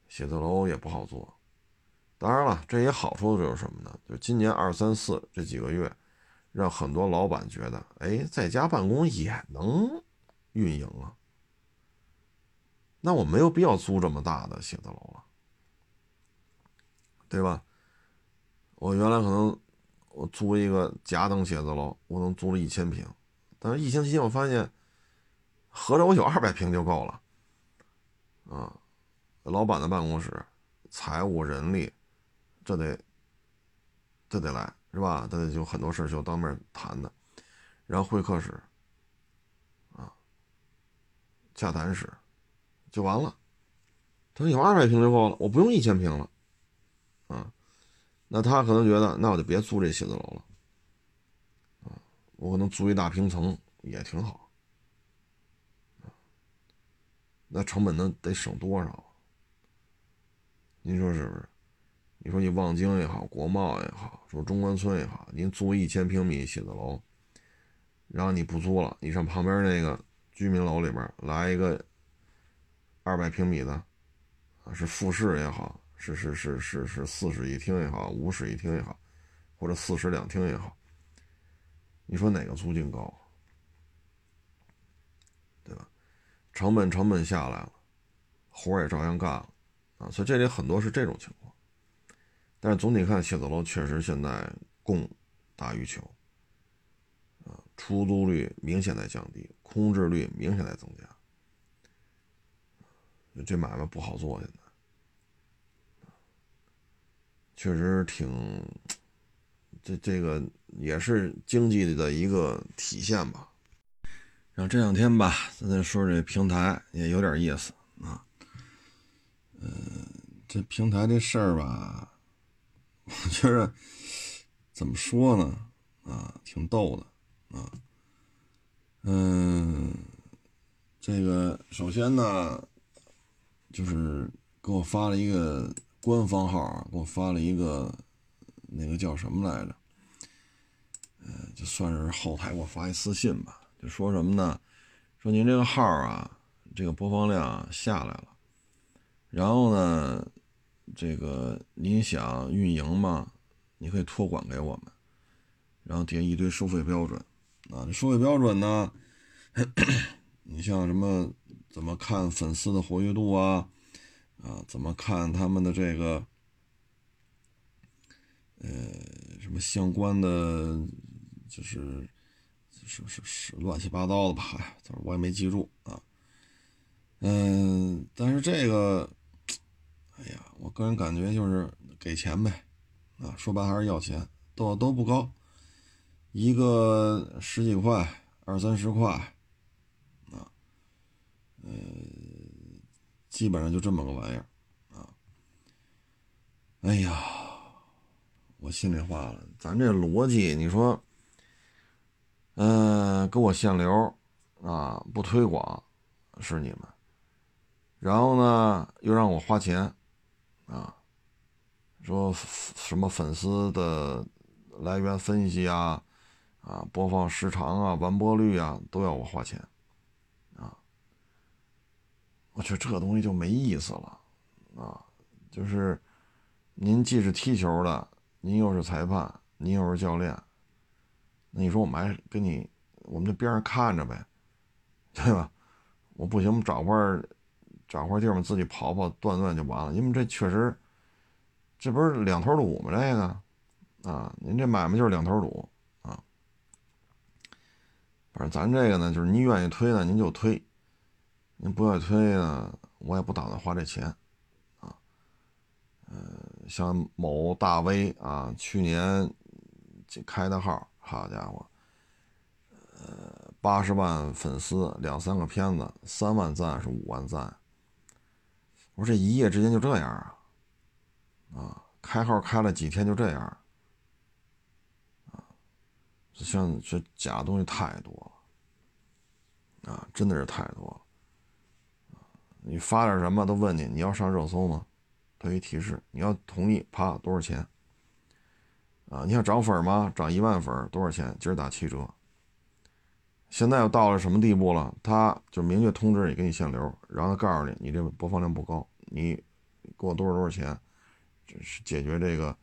写字楼也不好做，当然了，这也好处就是什么呢？就今年二三四这几个月，让很多老板觉得，哎，在家办公也能运营啊。那我没有必要租这么大的写字楼了，对吧？我原来可能。我租一个甲等写字楼，我能租了一千平，但是疫情期我发现，合着我有二百平就够了，啊，老板的办公室、财务、人力，这得，这得来是吧？这得有很多事就当面谈的，然后会客室，啊，洽谈室，就完了。他说有二百平就够了，我不用一千平了，啊。那他可能觉得，那我就别租这写字楼了，啊，我可能租一大平层也挺好，那成本能得省多少？您说是不是？你说你望京也好，国贸也好，说中关村也好，您租一千平米写字楼，然后你不租了，你上旁边那个居民楼里边来一个二百平米的，啊，是复式也好。是是是是是四室一厅也好，五室一厅也好，或者四室两厅也好，你说哪个租金高？对吧？成本成本下来了，活也照样干了啊！所以这里很多是这种情况。但是总体看，写字楼确实现在供大于求啊，出租率明显在降低，空置率明显在增加，这买卖不好做现在。确实挺，这这个也是经济的一个体现吧。然后这两天吧，咱再说这平台也有点意思啊。嗯，这平台这事儿吧，我觉着怎么说呢？啊，挺逗的啊。嗯，这个首先呢，就是给我发了一个官方号，给我发了一个那个叫什么来着？呃，就算是后台给我发一私信吧，就说什么呢？说您这个号啊，这个播放量下来了，然后呢，这个您想运营吗？你可以托管给我们，然后底下一堆收费标准啊，这收费标准呢，你像什么怎么看粉丝的活跃度啊，啊，怎么看他们的这个，呃，什么相关的。就是是是是乱七八糟的吧，哎，我也没记住啊。嗯，但是这个，哎呀，我个人感觉就是给钱呗，啊，说白还是要钱，都都不高，一个十几块，二三十块，啊，呃，基本上就这么个玩意儿，啊，哎呀，我心里话了，咱这逻辑，你说。嗯，给我限流啊，不推广是你们，然后呢又让我花钱啊，说什么粉丝的来源分析啊，啊播放时长啊完播率啊都要我花钱啊，我觉得这个东西就没意思了啊，就是您既是踢球的，您又是裁判，您又是教练。那你说我们还跟你，我们就边上看着呗，对吧？我不行，我们找块找块地方自己跑跑锻锻就完了。因为这确实，这不是两头堵吗？这个啊，您这买卖就是两头堵啊。反正咱这个呢，就是您愿意推呢，您就推；您不愿意推呢，我也不打算花这钱啊。呃，像某大 V 啊，去年开的号。好家伙，呃，八十万粉丝，两三个片子，三万赞是五万赞。我说这一夜之间就这样啊？啊，开号开了几天就这样？啊，像这假东西太多了，啊，真的是太多了。你发点什么都问你，你要上热搜吗？他一提示，你要同意，啪，多少钱？啊，你想涨粉吗？涨一万粉多少钱？今儿打七折。现在又到了什么地步了？他就明确通知你，给你限流，然后他告诉你，你这播放量不高，你给我多少多少钱，这是解决这个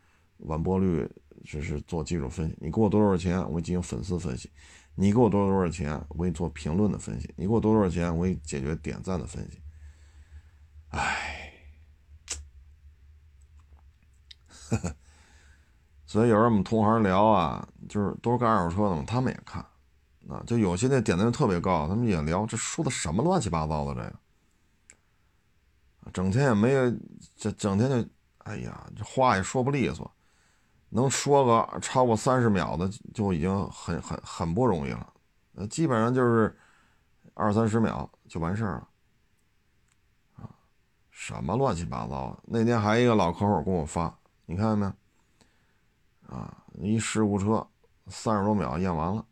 完播率，这是做技术分析。你给我多少钱，我进行粉丝分析；你给我多少多少钱，我给你做评论的分析；你给我多少钱，我给你解决点赞的分析。哎，呵呵。所以有时候我们同行聊啊，就是都是干二手车的嘛，他们也看，啊，就有些那点赞特别高，他们也聊，这说的什么乱七八糟的这个，整天也没有，这整天就，哎呀，这话也说不利索，能说个超过三十秒的就已经很很很不容易了，呃，基本上就是二三十秒就完事儿了，啊，什么乱七八糟，那天还一个老客户给我发，你看见没有？啊，一事故车，三十多秒验完了，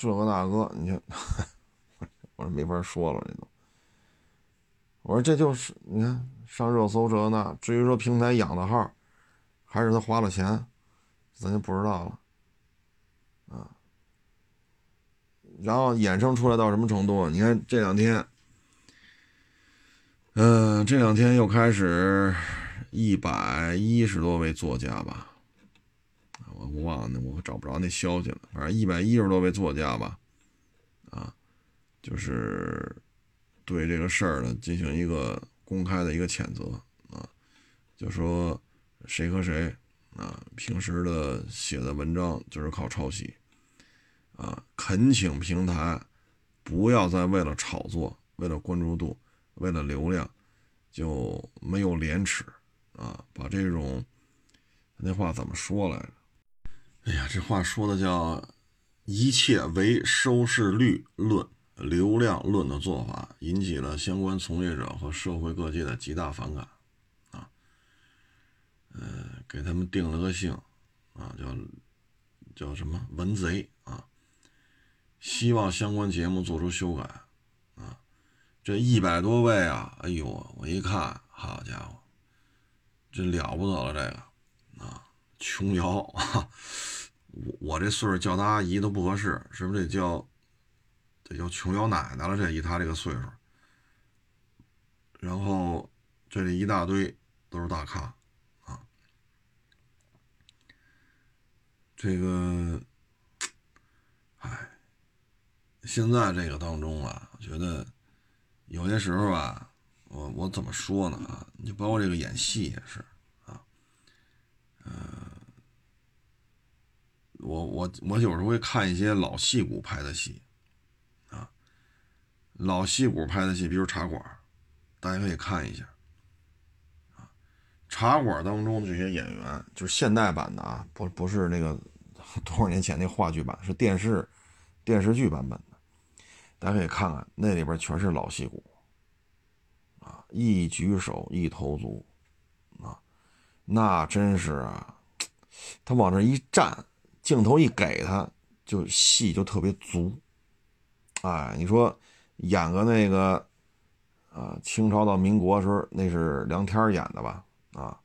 这个那个，你看，我说没法说了，这都。我说这就是，你看上热搜这那，至于说平台养的号，还是他花了钱，咱就不知道了。啊，然后衍生出来到什么程度？你看这两天，嗯，这两天又开始。一百一十多位作家吧，我忘了，我找不着那消息了。反正一百一十多位作家吧，啊，就是对这个事儿呢进行一个公开的一个谴责啊，就说谁和谁啊，平时的写的文章就是靠抄袭啊，恳请平台不要再为了炒作、为了关注度、为了流量就没有廉耻。啊，把这种那话怎么说来着？哎呀，这话说的叫“一切唯收视率论”，流量论的做法引起了相关从业者和社会各界的极大反感，啊，呃，给他们定了个性，啊，叫叫什么？文贼啊，希望相关节目做出修改，啊，这一百多位啊，哎呦，我一看，好家伙，这了不得了，这个，琼瑶 啊，我我这岁数叫她阿姨都不合适，是不是得叫？得叫琼瑶奶奶了，这以他这个岁数，然后这里一大堆都是大咖啊，这个，哎，现在这个当中啊，我觉得有些时候啊，我我怎么说呢啊？你包括这个演戏也是啊，嗯，我我我有时候会看一些老戏骨拍的戏啊。老戏骨拍的戏，比如《茶馆》，大家可以看一下。啊，《茶馆》当中这些演员，就是现代版的啊，不不是那个 多少年前那话剧版，是电视电视剧版本的。大家可以看看，那里边全是老戏骨，啊，一举手一投足，啊，那真是啊，他往这一站，镜头一给他，就戏就特别足。哎，你说。演个那个，啊，清朝到民国时候，那是梁天演的吧？啊，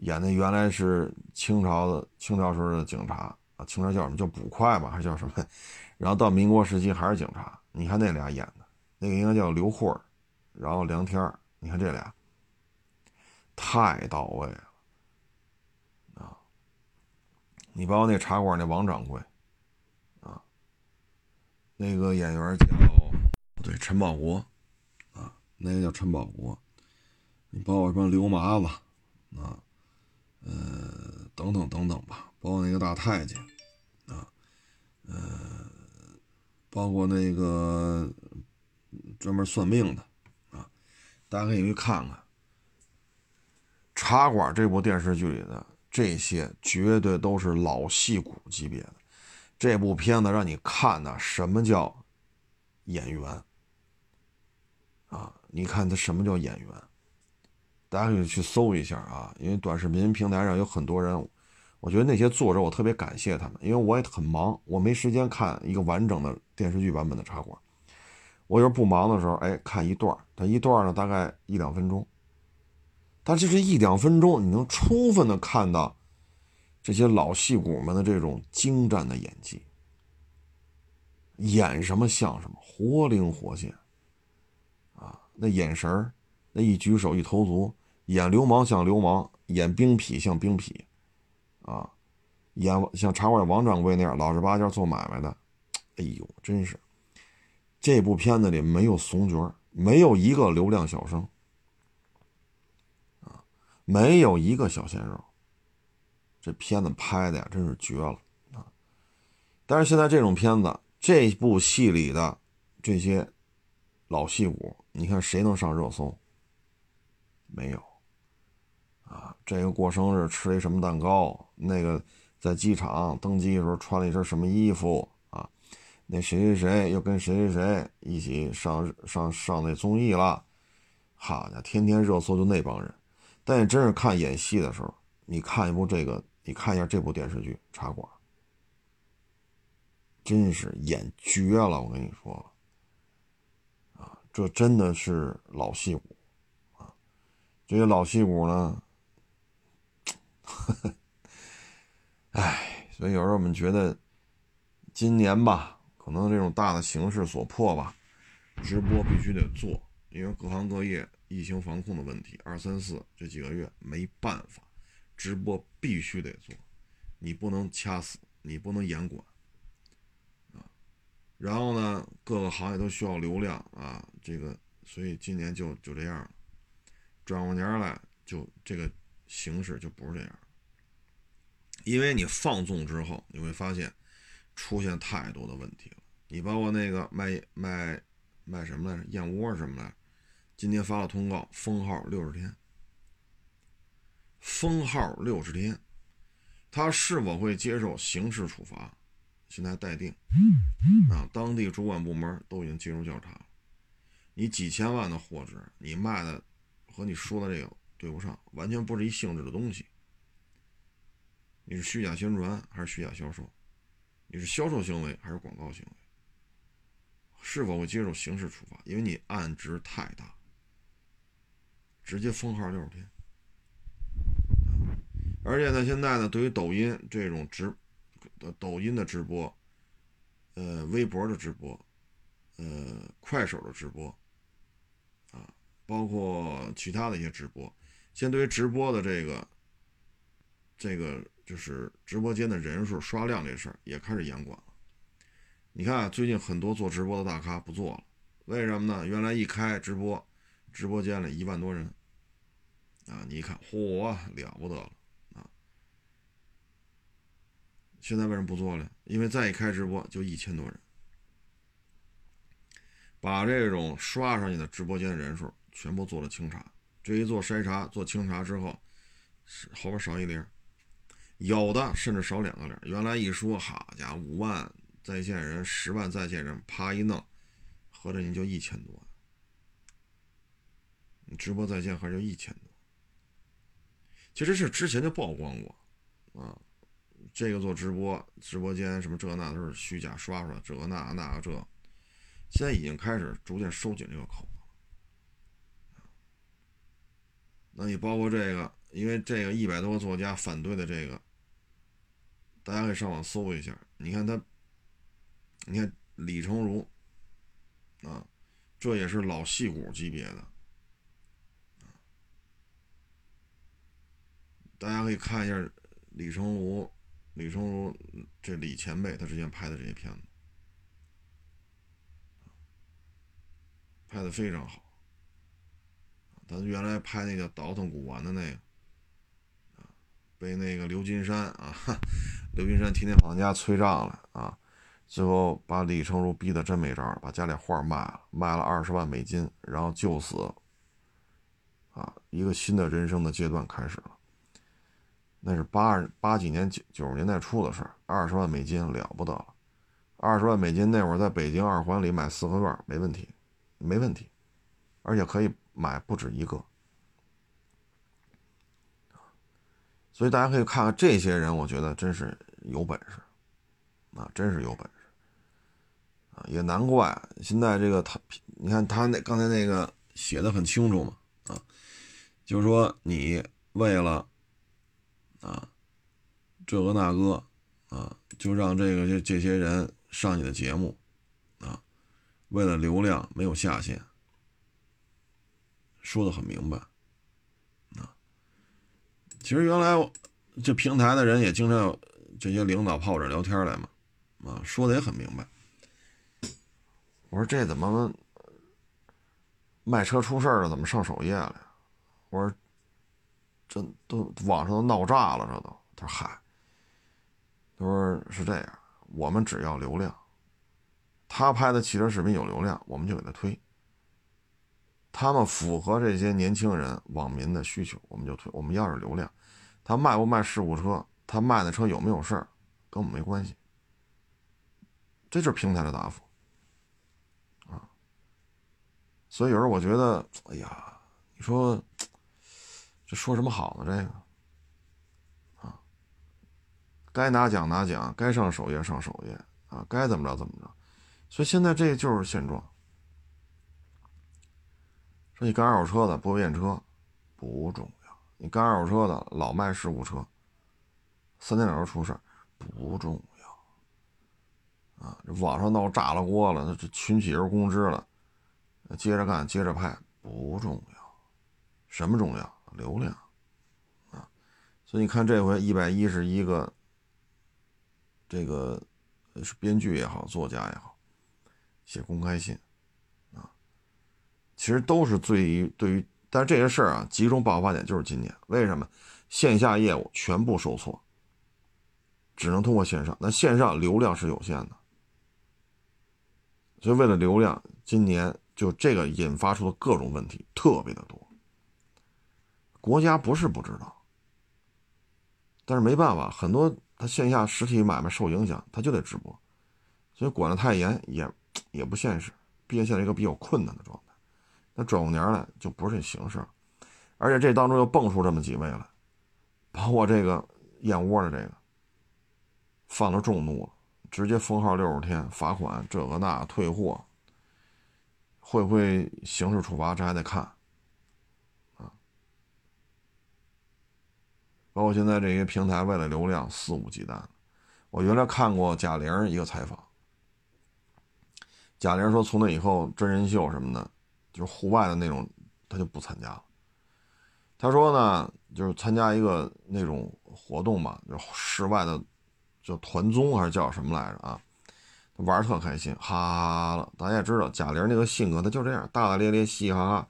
演的原来是清朝的清朝时候的警察啊，清朝叫什么叫捕快吧，还叫什么？然后到民国时期还是警察。你看那俩演的，那个应该叫刘慧然后梁天你看这俩，太到位了啊！你包括那茶馆那王掌柜，啊，那个演员叫。对，陈宝国，啊，那个叫陈宝国，你包括什么刘麻子，啊，呃，等等等等吧，包括那个大太监，啊，呃，包括那个专门算命的，啊，大家可以去看看《茶馆》这部电视剧里的这些，绝对都是老戏骨级别的。这部片子让你看的，什么叫演员？啊，你看他什么叫演员？大家可以去搜一下啊，因为短视频平台上有很多人，我觉得那些作者我特别感谢他们，因为我也很忙，我没时间看一个完整的电视剧版本的茶馆。我有时候不忙的时候，哎，看一段，它一段呢大概一两分钟，但这是一两分钟，你能充分的看到这些老戏骨们的这种精湛的演技，演什么像什么，活灵活现啊。那眼神儿，那一举手一投足，演流氓像流氓，演兵痞像兵痞，啊，演像茶馆王掌柜那样老实巴交做买卖的，哎呦，真是，这部片子里没有怂角，没有一个流量小生，没有一个小鲜肉，这片子拍的呀，真是绝了啊！但是现在这种片子，这部戏里的这些老戏骨。你看谁能上热搜？没有，啊，这个过生日吃了一什么蛋糕？那个在机场登机的时候穿了一身什么衣服？啊，那谁谁谁又跟谁谁谁一起上上上那综艺了？好家伙，天天热搜就那帮人。但你真是看演戏的时候，你看一部这个，你看一下这部电视剧《茶馆》，真是演绝了！我跟你说。啊这真的是老戏骨啊！这些老戏骨呢，唉，所以有时候我们觉得，今年吧，可能这种大的形势所迫吧，直播必须得做，因为各行各业疫情防控的问题，二三四这几个月没办法，直播必须得做，你不能掐死，你不能严管啊。然后呢，各个行业都需要流量啊，这个，所以今年就就这样了。转过年来，就这个形势就不是这样。因为你放纵之后，你会发现出现太多的问题了。你包括那个卖卖卖什么来着，燕窝什么来着？今天发了通告，封号六十天。封号六十天，他是否会接受刑事处罚？现在待定啊，当地主管部门都已经介入调查了。你几千万的货值，你卖的和你说的这个对不上，完全不是一性质的东西。你是虚假宣传还是虚假销售？你是销售行为还是广告行为？是否会接受刑事处罚？因为你案值太大，直接封号六十天。而且呢，现在呢，对于抖音这种直，抖音的直播，呃，微博的直播，呃，快手的直播，啊，包括其他的一些直播，现在对于直播的这个，这个就是直播间的人数刷量这事儿也开始严管了。你看，最近很多做直播的大咖不做了，为什么呢？原来一开直播，直播间里一万多人，啊，你一看，嚯，了不得了。啊现在为什么不做了？因为再一开直播就一千多人，把这种刷上去的直播间人数全部做了清查。这一做筛查、做清查之后，后边少一零，有的甚至少两个零。原来一说，好家伙，五万在线人、十万在线人，啪一弄，合着你就一千多，直播在线合着就一千多。其实是之前就曝光过，啊。这个做直播，直播间什么这那都是虚假刷出来，这那那这，现在已经开始逐渐收紧这个口子。那你包括这个，因为这个一百多个作家反对的这个，大家可以上网搜一下。你看他，你看李成儒，啊，这也是老戏骨级别的，大家可以看一下李成儒。李成儒，这李前辈他之前拍的这些片子，拍的非常好。他原来拍那个倒腾古玩的那个，被那个刘金山啊，刘金山天天跑他家催账了啊，最后把李成儒逼得真没招，把家里画卖了，卖了二十万美金，然后就此，啊，一个新的人生的阶段开始了。那是八八几年九九十年代初的事儿，二十万美金了不得了，二十万美金那会儿在北京二环里买四合院没问题，没问题，而且可以买不止一个，所以大家可以看看这些人，我觉得真是有本事，啊，真是有本事，啊，也难怪现在这个他，你看他那刚才那个写的很清楚嘛，啊，就是说你为了。啊，这个那个，啊，就让这个这这些人上你的节目，啊，为了流量没有下限，说的很明白，啊，其实原来这平台的人也经常有这些领导泡着聊天来嘛，啊，说的也很明白。我说这怎么卖车出事了？怎么上首页了？我说。这都网上都闹炸了，这都。他说：“嗨，他说是这样，我们只要流量。他拍的汽车视频有流量，我们就给他推。他们符合这些年轻人网民的需求，我们就推。我们要是流量，他卖不卖事故车，他卖的车有没有事儿，跟我们没关系。这就是平台的答复啊。所以有时候我觉得，哎呀，你说。”这说什么好呢？这个啊，该拿奖拿奖，该上首页上首页啊，该怎么着怎么着。所以现在这就是现状。说你干二手车的不会验车不重要，你干二手车的老卖事故车，三天两头出事不重要啊。网上闹炸了锅了，这群起而攻之了，接着干接着拍不重要，什么重要？流量，啊，所以你看这回一百一十一个，这个是编剧也好，作家也好，写公开信，啊，其实都是对于对于，但是这些事儿啊，集中爆发点就是今年，为什么？线下业务全部受挫，只能通过线上，那线上流量是有限的，所以为了流量，今年就这个引发出的各种问题特别的多。国家不是不知道，但是没办法，很多他线下实体买卖受影响，他就得直播，所以管得太严也也不现实，憋下来一个比较困难的状态。那转过年来就不是这形式，而且这当中又蹦出这么几位来，包括这个燕窝的这个，犯了众怒了，直接封号六十天，罚款这个那退货，会不会刑事处罚？这还得看。包括现在这些平台为了流量肆无忌惮。我原来看过贾玲一个采访，贾玲说从那以后真人秀什么的，就是户外的那种，她就不参加了。她说呢，就是参加一个那种活动嘛，就室外的，叫团综还是叫什么来着啊？玩特开心，哈哈哈了。大家也知道贾玲那个性格，她就这样，大大咧咧，嘻嘻哈哈。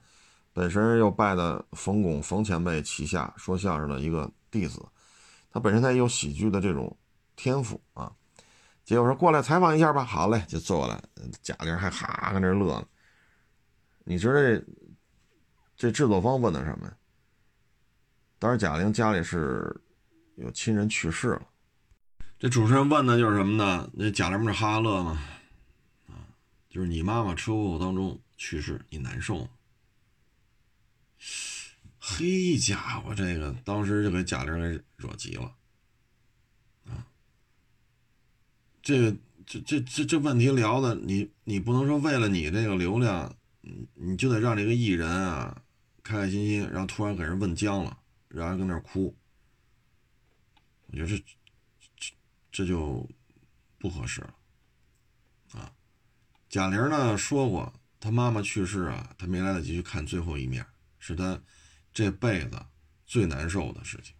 本身又拜的冯巩冯前辈旗下说相声的一个。弟子，他本身他也有喜剧的这种天赋啊。结果说过来采访一下吧，好嘞，就坐过来。贾玲还哈跟那乐呢。你知道这这制作方问的什么呀？当时贾玲家里是有亲人去世了。这主持人问的就是什么呢？那贾玲不是哈哈乐吗？啊，就是你妈妈车祸当中去世，你难受吗？嘿家伙，这个当时就给贾玲给惹急了，啊，这个这这这这问题聊的，你你不能说为了你这个流量，你你就得让这个艺人啊开开心心，然后突然给人问僵了，让人跟那哭，我觉得这这这就不合适了，啊，贾玲呢说过，她妈妈去世啊，她没来得及去看最后一面，是他。这辈子最难受的事情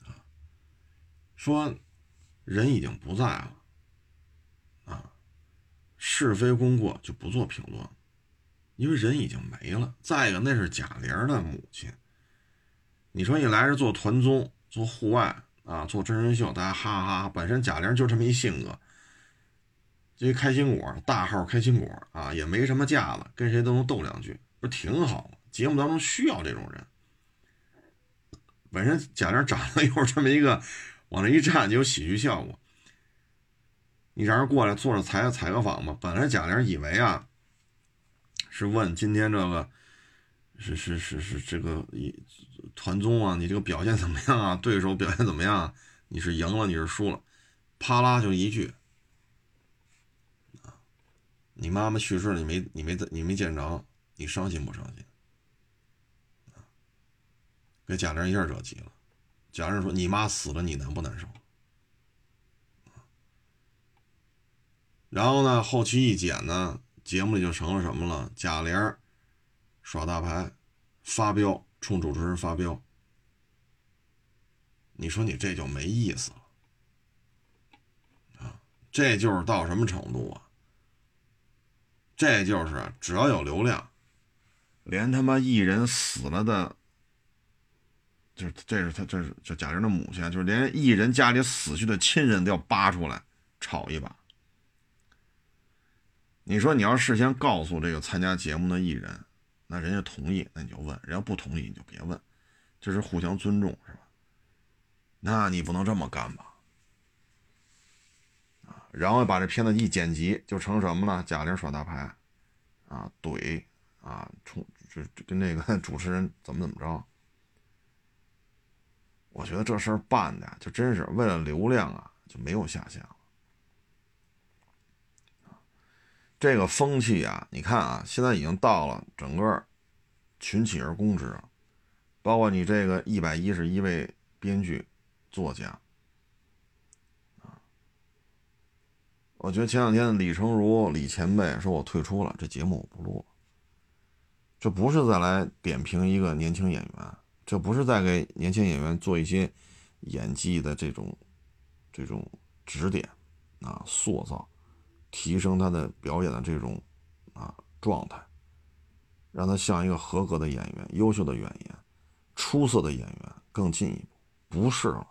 啊，说人已经不在了啊，是非功过就不做评论，因为人已经没了。再一个，那是贾玲的母亲。你说你来这做团综、做户外啊、做真人秀，大家哈哈哈。本身贾玲就这么一性格，这开心果，大号开心果啊，也没什么架子，跟谁都能斗两句，不是挺好吗？节目当中需要这种人，本身贾玲长得又是这么一个，往那一站就有喜剧效果。你让人过来坐着采采个访嘛？本来贾玲以为啊，是问今天这个是是是是这个团综啊，你这个表现怎么样啊？对手表现怎么样？你是赢了，你是输了？啪啦就一句，你妈妈去世了，你没你没你没见着，你伤心不伤心？给贾玲一下惹急了，贾玲说：“你妈死了，你难不难受？”然后呢，后期一剪呢，节目里就成了什么了？贾玲耍大牌，发飙，冲主持人发飙。你说你这就没意思了啊！这就是到什么程度啊？这就是只要有流量，连他妈艺人死了的。就是这是他这是就贾玲的母亲，就是连艺人家里死去的亲人都要扒出来炒一把。你说你要事先告诉这个参加节目的艺人，那人家同意，那你就问；人家不同意，你就别问，这是互相尊重，是吧？那你不能这么干吧？啊，然后把这片子一剪辑，就成什么了？贾玲耍大牌，啊，怼，啊，冲，就跟那个 主持人怎么怎么着。我觉得这事儿办的就真是为了流量啊，就没有下限了。这个风气啊，你看啊，现在已经到了整个群起而攻之，包括你这个一百一十一位编剧、作家。我觉得前两天李成儒李前辈说我退出了，这节目我不录了。这不是再来点评一个年轻演员。这不是在给年轻演员做一些演技的这种这种指点啊，塑造，提升他的表演的这种啊状态，让他像一个合格的演员、优秀的演员、出色的演员更进一步，不是了，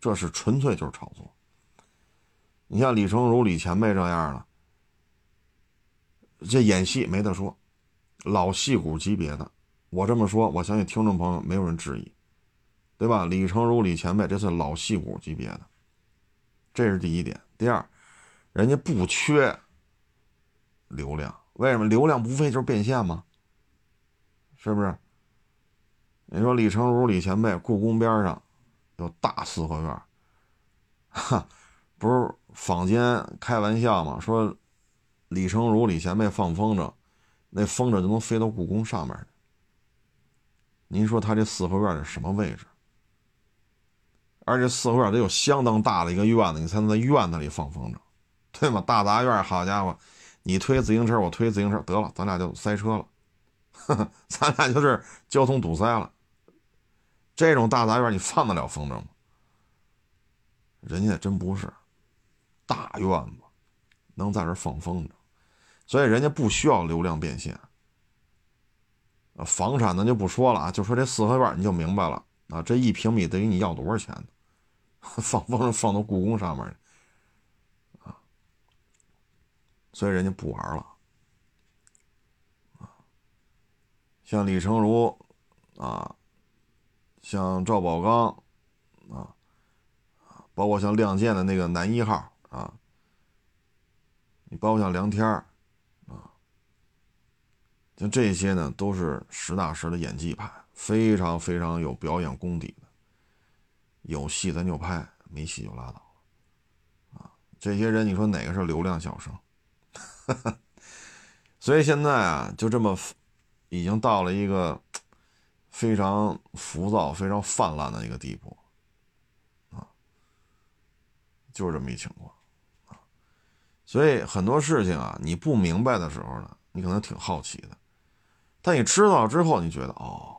这是纯粹就是炒作。你像李成儒、李前辈这样的，这演戏没得说，老戏骨级别的。我这么说，我相信听众朋友没有人质疑，对吧？李成儒、李前辈，这是老戏骨级别的，这是第一点。第二，人家不缺流量，为什么？流量无非就是变现吗？是不是？你说李成儒李前辈，故宫边上有大四合院，哈，不是坊间开玩笑吗？说李成儒李前辈放风筝，那风筝就能飞到故宫上面。您说他这四合院是什么位置？而且四合院得有相当大的一个院子，你才能在院子里放风筝，对吗？大杂院，好家伙，你推自行车，我推自行车，得了，咱俩就塞车了，呵 呵咱俩就是交通堵塞了。这种大杂院你放得了风筝吗？人家真不是大院子，能在这放风筝，所以人家不需要流量变现。啊房产咱就不说了啊，就说这四合院你就明白了啊，这一平米得给你要多少钱呢？放风筝放到故宫上面啊，所以人家不玩了啊。像李成儒啊，像赵宝刚啊，包括像《亮剑》的那个男一号啊，你包括像梁天儿，像这些呢，都是实打实的演技派，非常非常有表演功底的。有戏咱就拍，没戏就拉倒，啊，这些人你说哪个是流量小生？所以现在啊，就这么，已经到了一个非常浮躁、非常泛滥的一个地步，啊，就是这么一情况，啊，所以很多事情啊，你不明白的时候呢，你可能挺好奇的，但你知道之后，你觉得哦，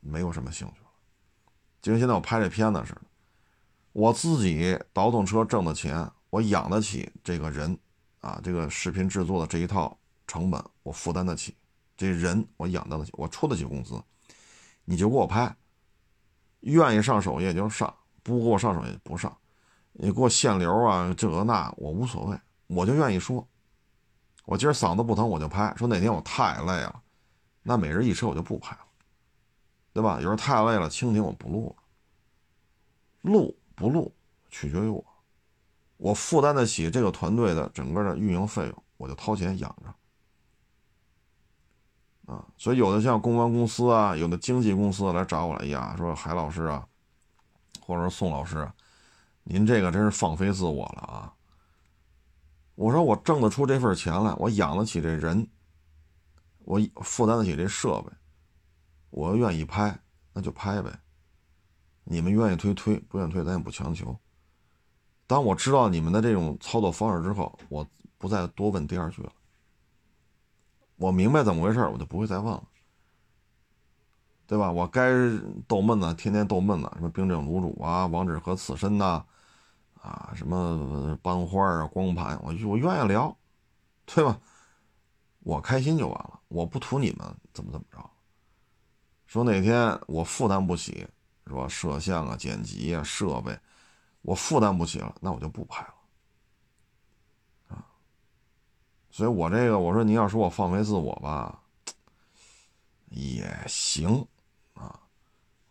没有什么兴趣了。就跟现在我拍这片子似的，我自己倒腾车挣的钱，我养得起这个人，啊，这个视频制作的这一套成本，我负担得起。这人我养得起，我出得起工资，你就给我拍，愿意上首页就上，不给我上首页不上。你给我限流啊，这个那我无所谓，我就愿意说。我今儿嗓子不疼我就拍，说哪天我太累了，那每日一车我就不拍了。对吧？有时候太累了，蜻蜓我不录了，录不录取决于我，我负担得起这个团队的整个的运营费用，我就掏钱养着。啊，所以有的像公关公司啊，有的经纪公司来找我了，哎呀，说海老师啊，或者说宋老师，您这个真是放飞自我了啊！我说我挣得出这份钱来，我养得起这人，我负担得起这设备。我愿意拍，那就拍呗。你们愿意推推，不愿意推咱也不强求。当我知道你们的这种操作方式之后，我不再多问第二句了。我明白怎么回事，我就不会再问了，对吧？我该逗闷子，天天逗闷子，什么冰镇卤煮啊，王志和刺身呐，啊什么班花啊，光盘，我我愿意聊，对吧？我开心就完了，我不图你们怎么怎么着。说哪天我负担不起，是吧？摄像啊、剪辑啊、设备，我负担不起了，那我就不拍了，啊。所以我这个，我说您要说我放飞自我吧，也行，啊。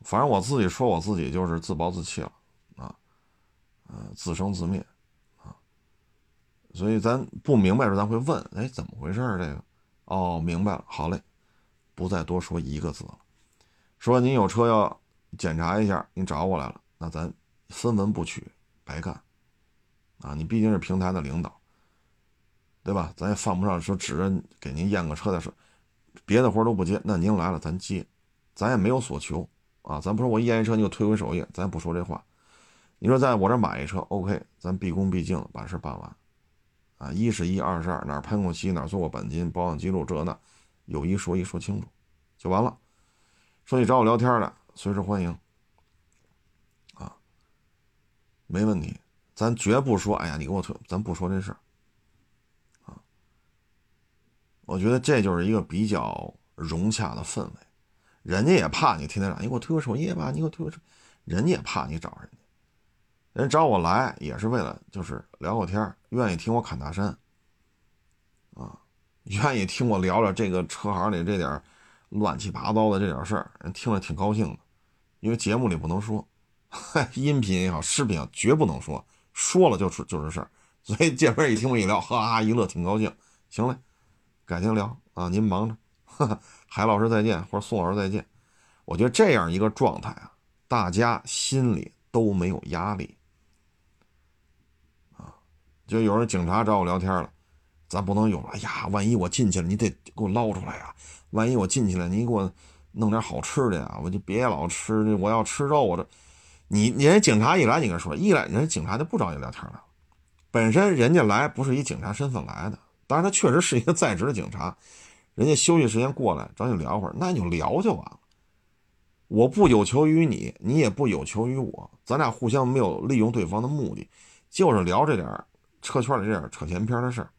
反正我自己说我自己就是自暴自弃了，呃，自生自灭，啊。所以咱不明白的时候，咱会问，哎，怎么回事儿这个，哦，明白了，好嘞，不再多说一个字了。说您有车要检查一下，您找我来了，那咱分文不取，白干，啊，你毕竟是平台的领导，对吧？咱也犯不上说指着给您验个车的事，别的活都不接，那您来了咱接，咱也没有所求啊，咱不说我验一车你就退回首页，咱不说这话。你说在我这买一车，OK，咱毕恭毕敬的把事办完，啊，一是一，二是二，哪喷过漆，哪做过钣金，保养记录这那，有一说一说清楚，就完了。说你找我聊天的，随时欢迎，啊，没问题，咱绝不说，哎呀，你给我退，咱不说这事儿，啊，我觉得这就是一个比较融洽的氛围，人家也怕你天天让你给我推个首页吧，你给我推个，人家也怕你找人家，人找我来也是为了就是聊个天愿意听我侃大山，啊，愿意听我聊聊这个车行里这点乱七八糟的这点事儿，人听了挺高兴的，因为节目里不能说，音频也好，视频也好，绝不能说，说了就是就是事儿。所以见面一听我一聊，哈哈一乐，挺高兴。行嘞，改天聊啊，您忙着。海老师再见，或者宋老师再见。我觉得这样一个状态啊，大家心里都没有压力。就有人警察找我聊天了，咱不能有哎呀，万一我进去了，你得给我捞出来呀。万一我进去了，你给我弄点好吃的呀，我就别老吃，我要吃肉，我这，你你人警察一来，你跟说，一来人家警察就不找你聊天了。本身人家来不是以警察身份来的，当然他确实是一个 在职的警察，人家休息时间过来找你聊会儿，那你就聊就完了。我不有求于你，你也不有求于我，咱俩互相没有利用对方的目的，就是聊这点儿车圈里这点扯闲篇的事儿。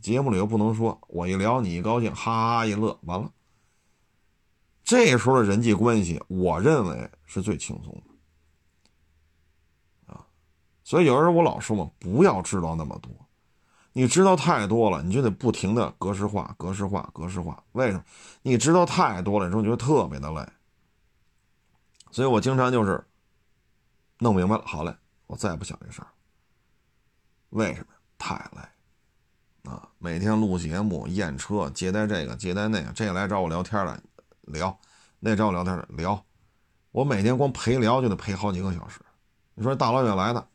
节目里又不能说，我一聊你一高兴，哈哈一乐，完了。这时候的人际关系，我认为是最轻松的啊。所以有人我老说嘛，不要知道那么多，你知道太多了，你就得不停的格式化、格式化、格式化。为什么？你知道太多了，你说觉得特别的累。所以我经常就是弄明白了，好嘞，我再也不想这事儿。为什么？太累啊！每天录节目、验车、接待这个、接待那个，这个来找我聊天了，聊；那找我聊天了，聊。我每天光陪聊就得陪好几个小时。你说大老远来的，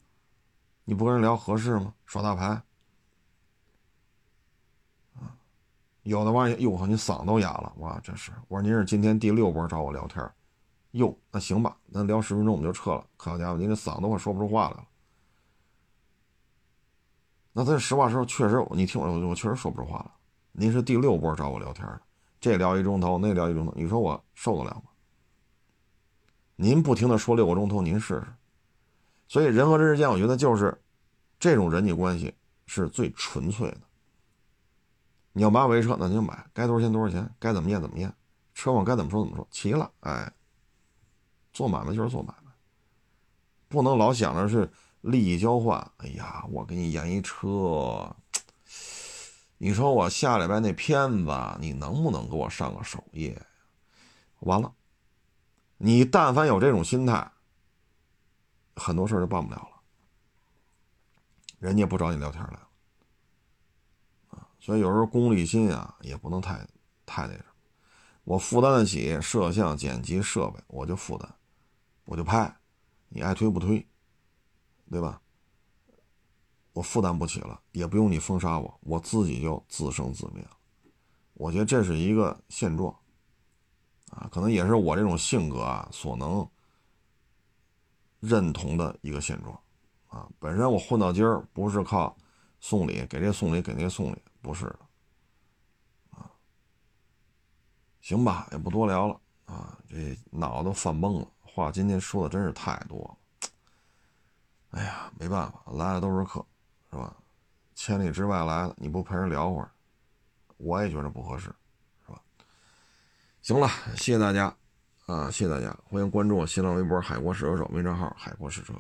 你不跟人聊合适吗？耍大牌啊！有的玩意儿，哟呵，你嗓子都哑了，哇，这是！我说您是今天第六波找我聊天。哟，那行吧，那聊十分钟我们就撤了。好家伙，您这嗓子快说不出话来了。那咱实话实说，确实，你听我，我确实说不出话了。您是第六波找我聊天的，这聊一钟头，那聊一钟头，你说我受得了吗？您不停的说六个钟头，您试试。所以人和人之间，我觉得就是这种人际关系是最纯粹的。你要买我车，那就买，该多少钱多少钱，该怎么验怎么验，车况该怎么说怎么说，齐了，哎。做买卖就是做买卖，不能老想着是利益交换。哎呀，我给你演一车，你说我下礼拜那片子，你能不能给我上个首页？完了，你但凡有这种心态，很多事就办不了了。人家不找你聊天来了啊，所以有时候功利心啊，也不能太太那什么。我负担得起摄像、剪辑设备，我就负担。我就拍，你爱推不推，对吧？我负担不起了，也不用你封杀我，我自己就自生自灭。我觉得这是一个现状，啊，可能也是我这种性格啊所能认同的一个现状，啊，本身我混到今儿不是靠送礼，给这送礼，给那送礼，不是的，啊，行吧，也不多聊了，啊，这脑子都犯懵了。话今天说的真是太多了，哎呀，没办法，来的都是客，是吧？千里之外来的，你不陪人聊会儿，我也觉得不合适，是吧？行了，谢谢大家，啊，谢谢大家，欢迎关注我新浪微博“海国试车手”微账号“海国试车”。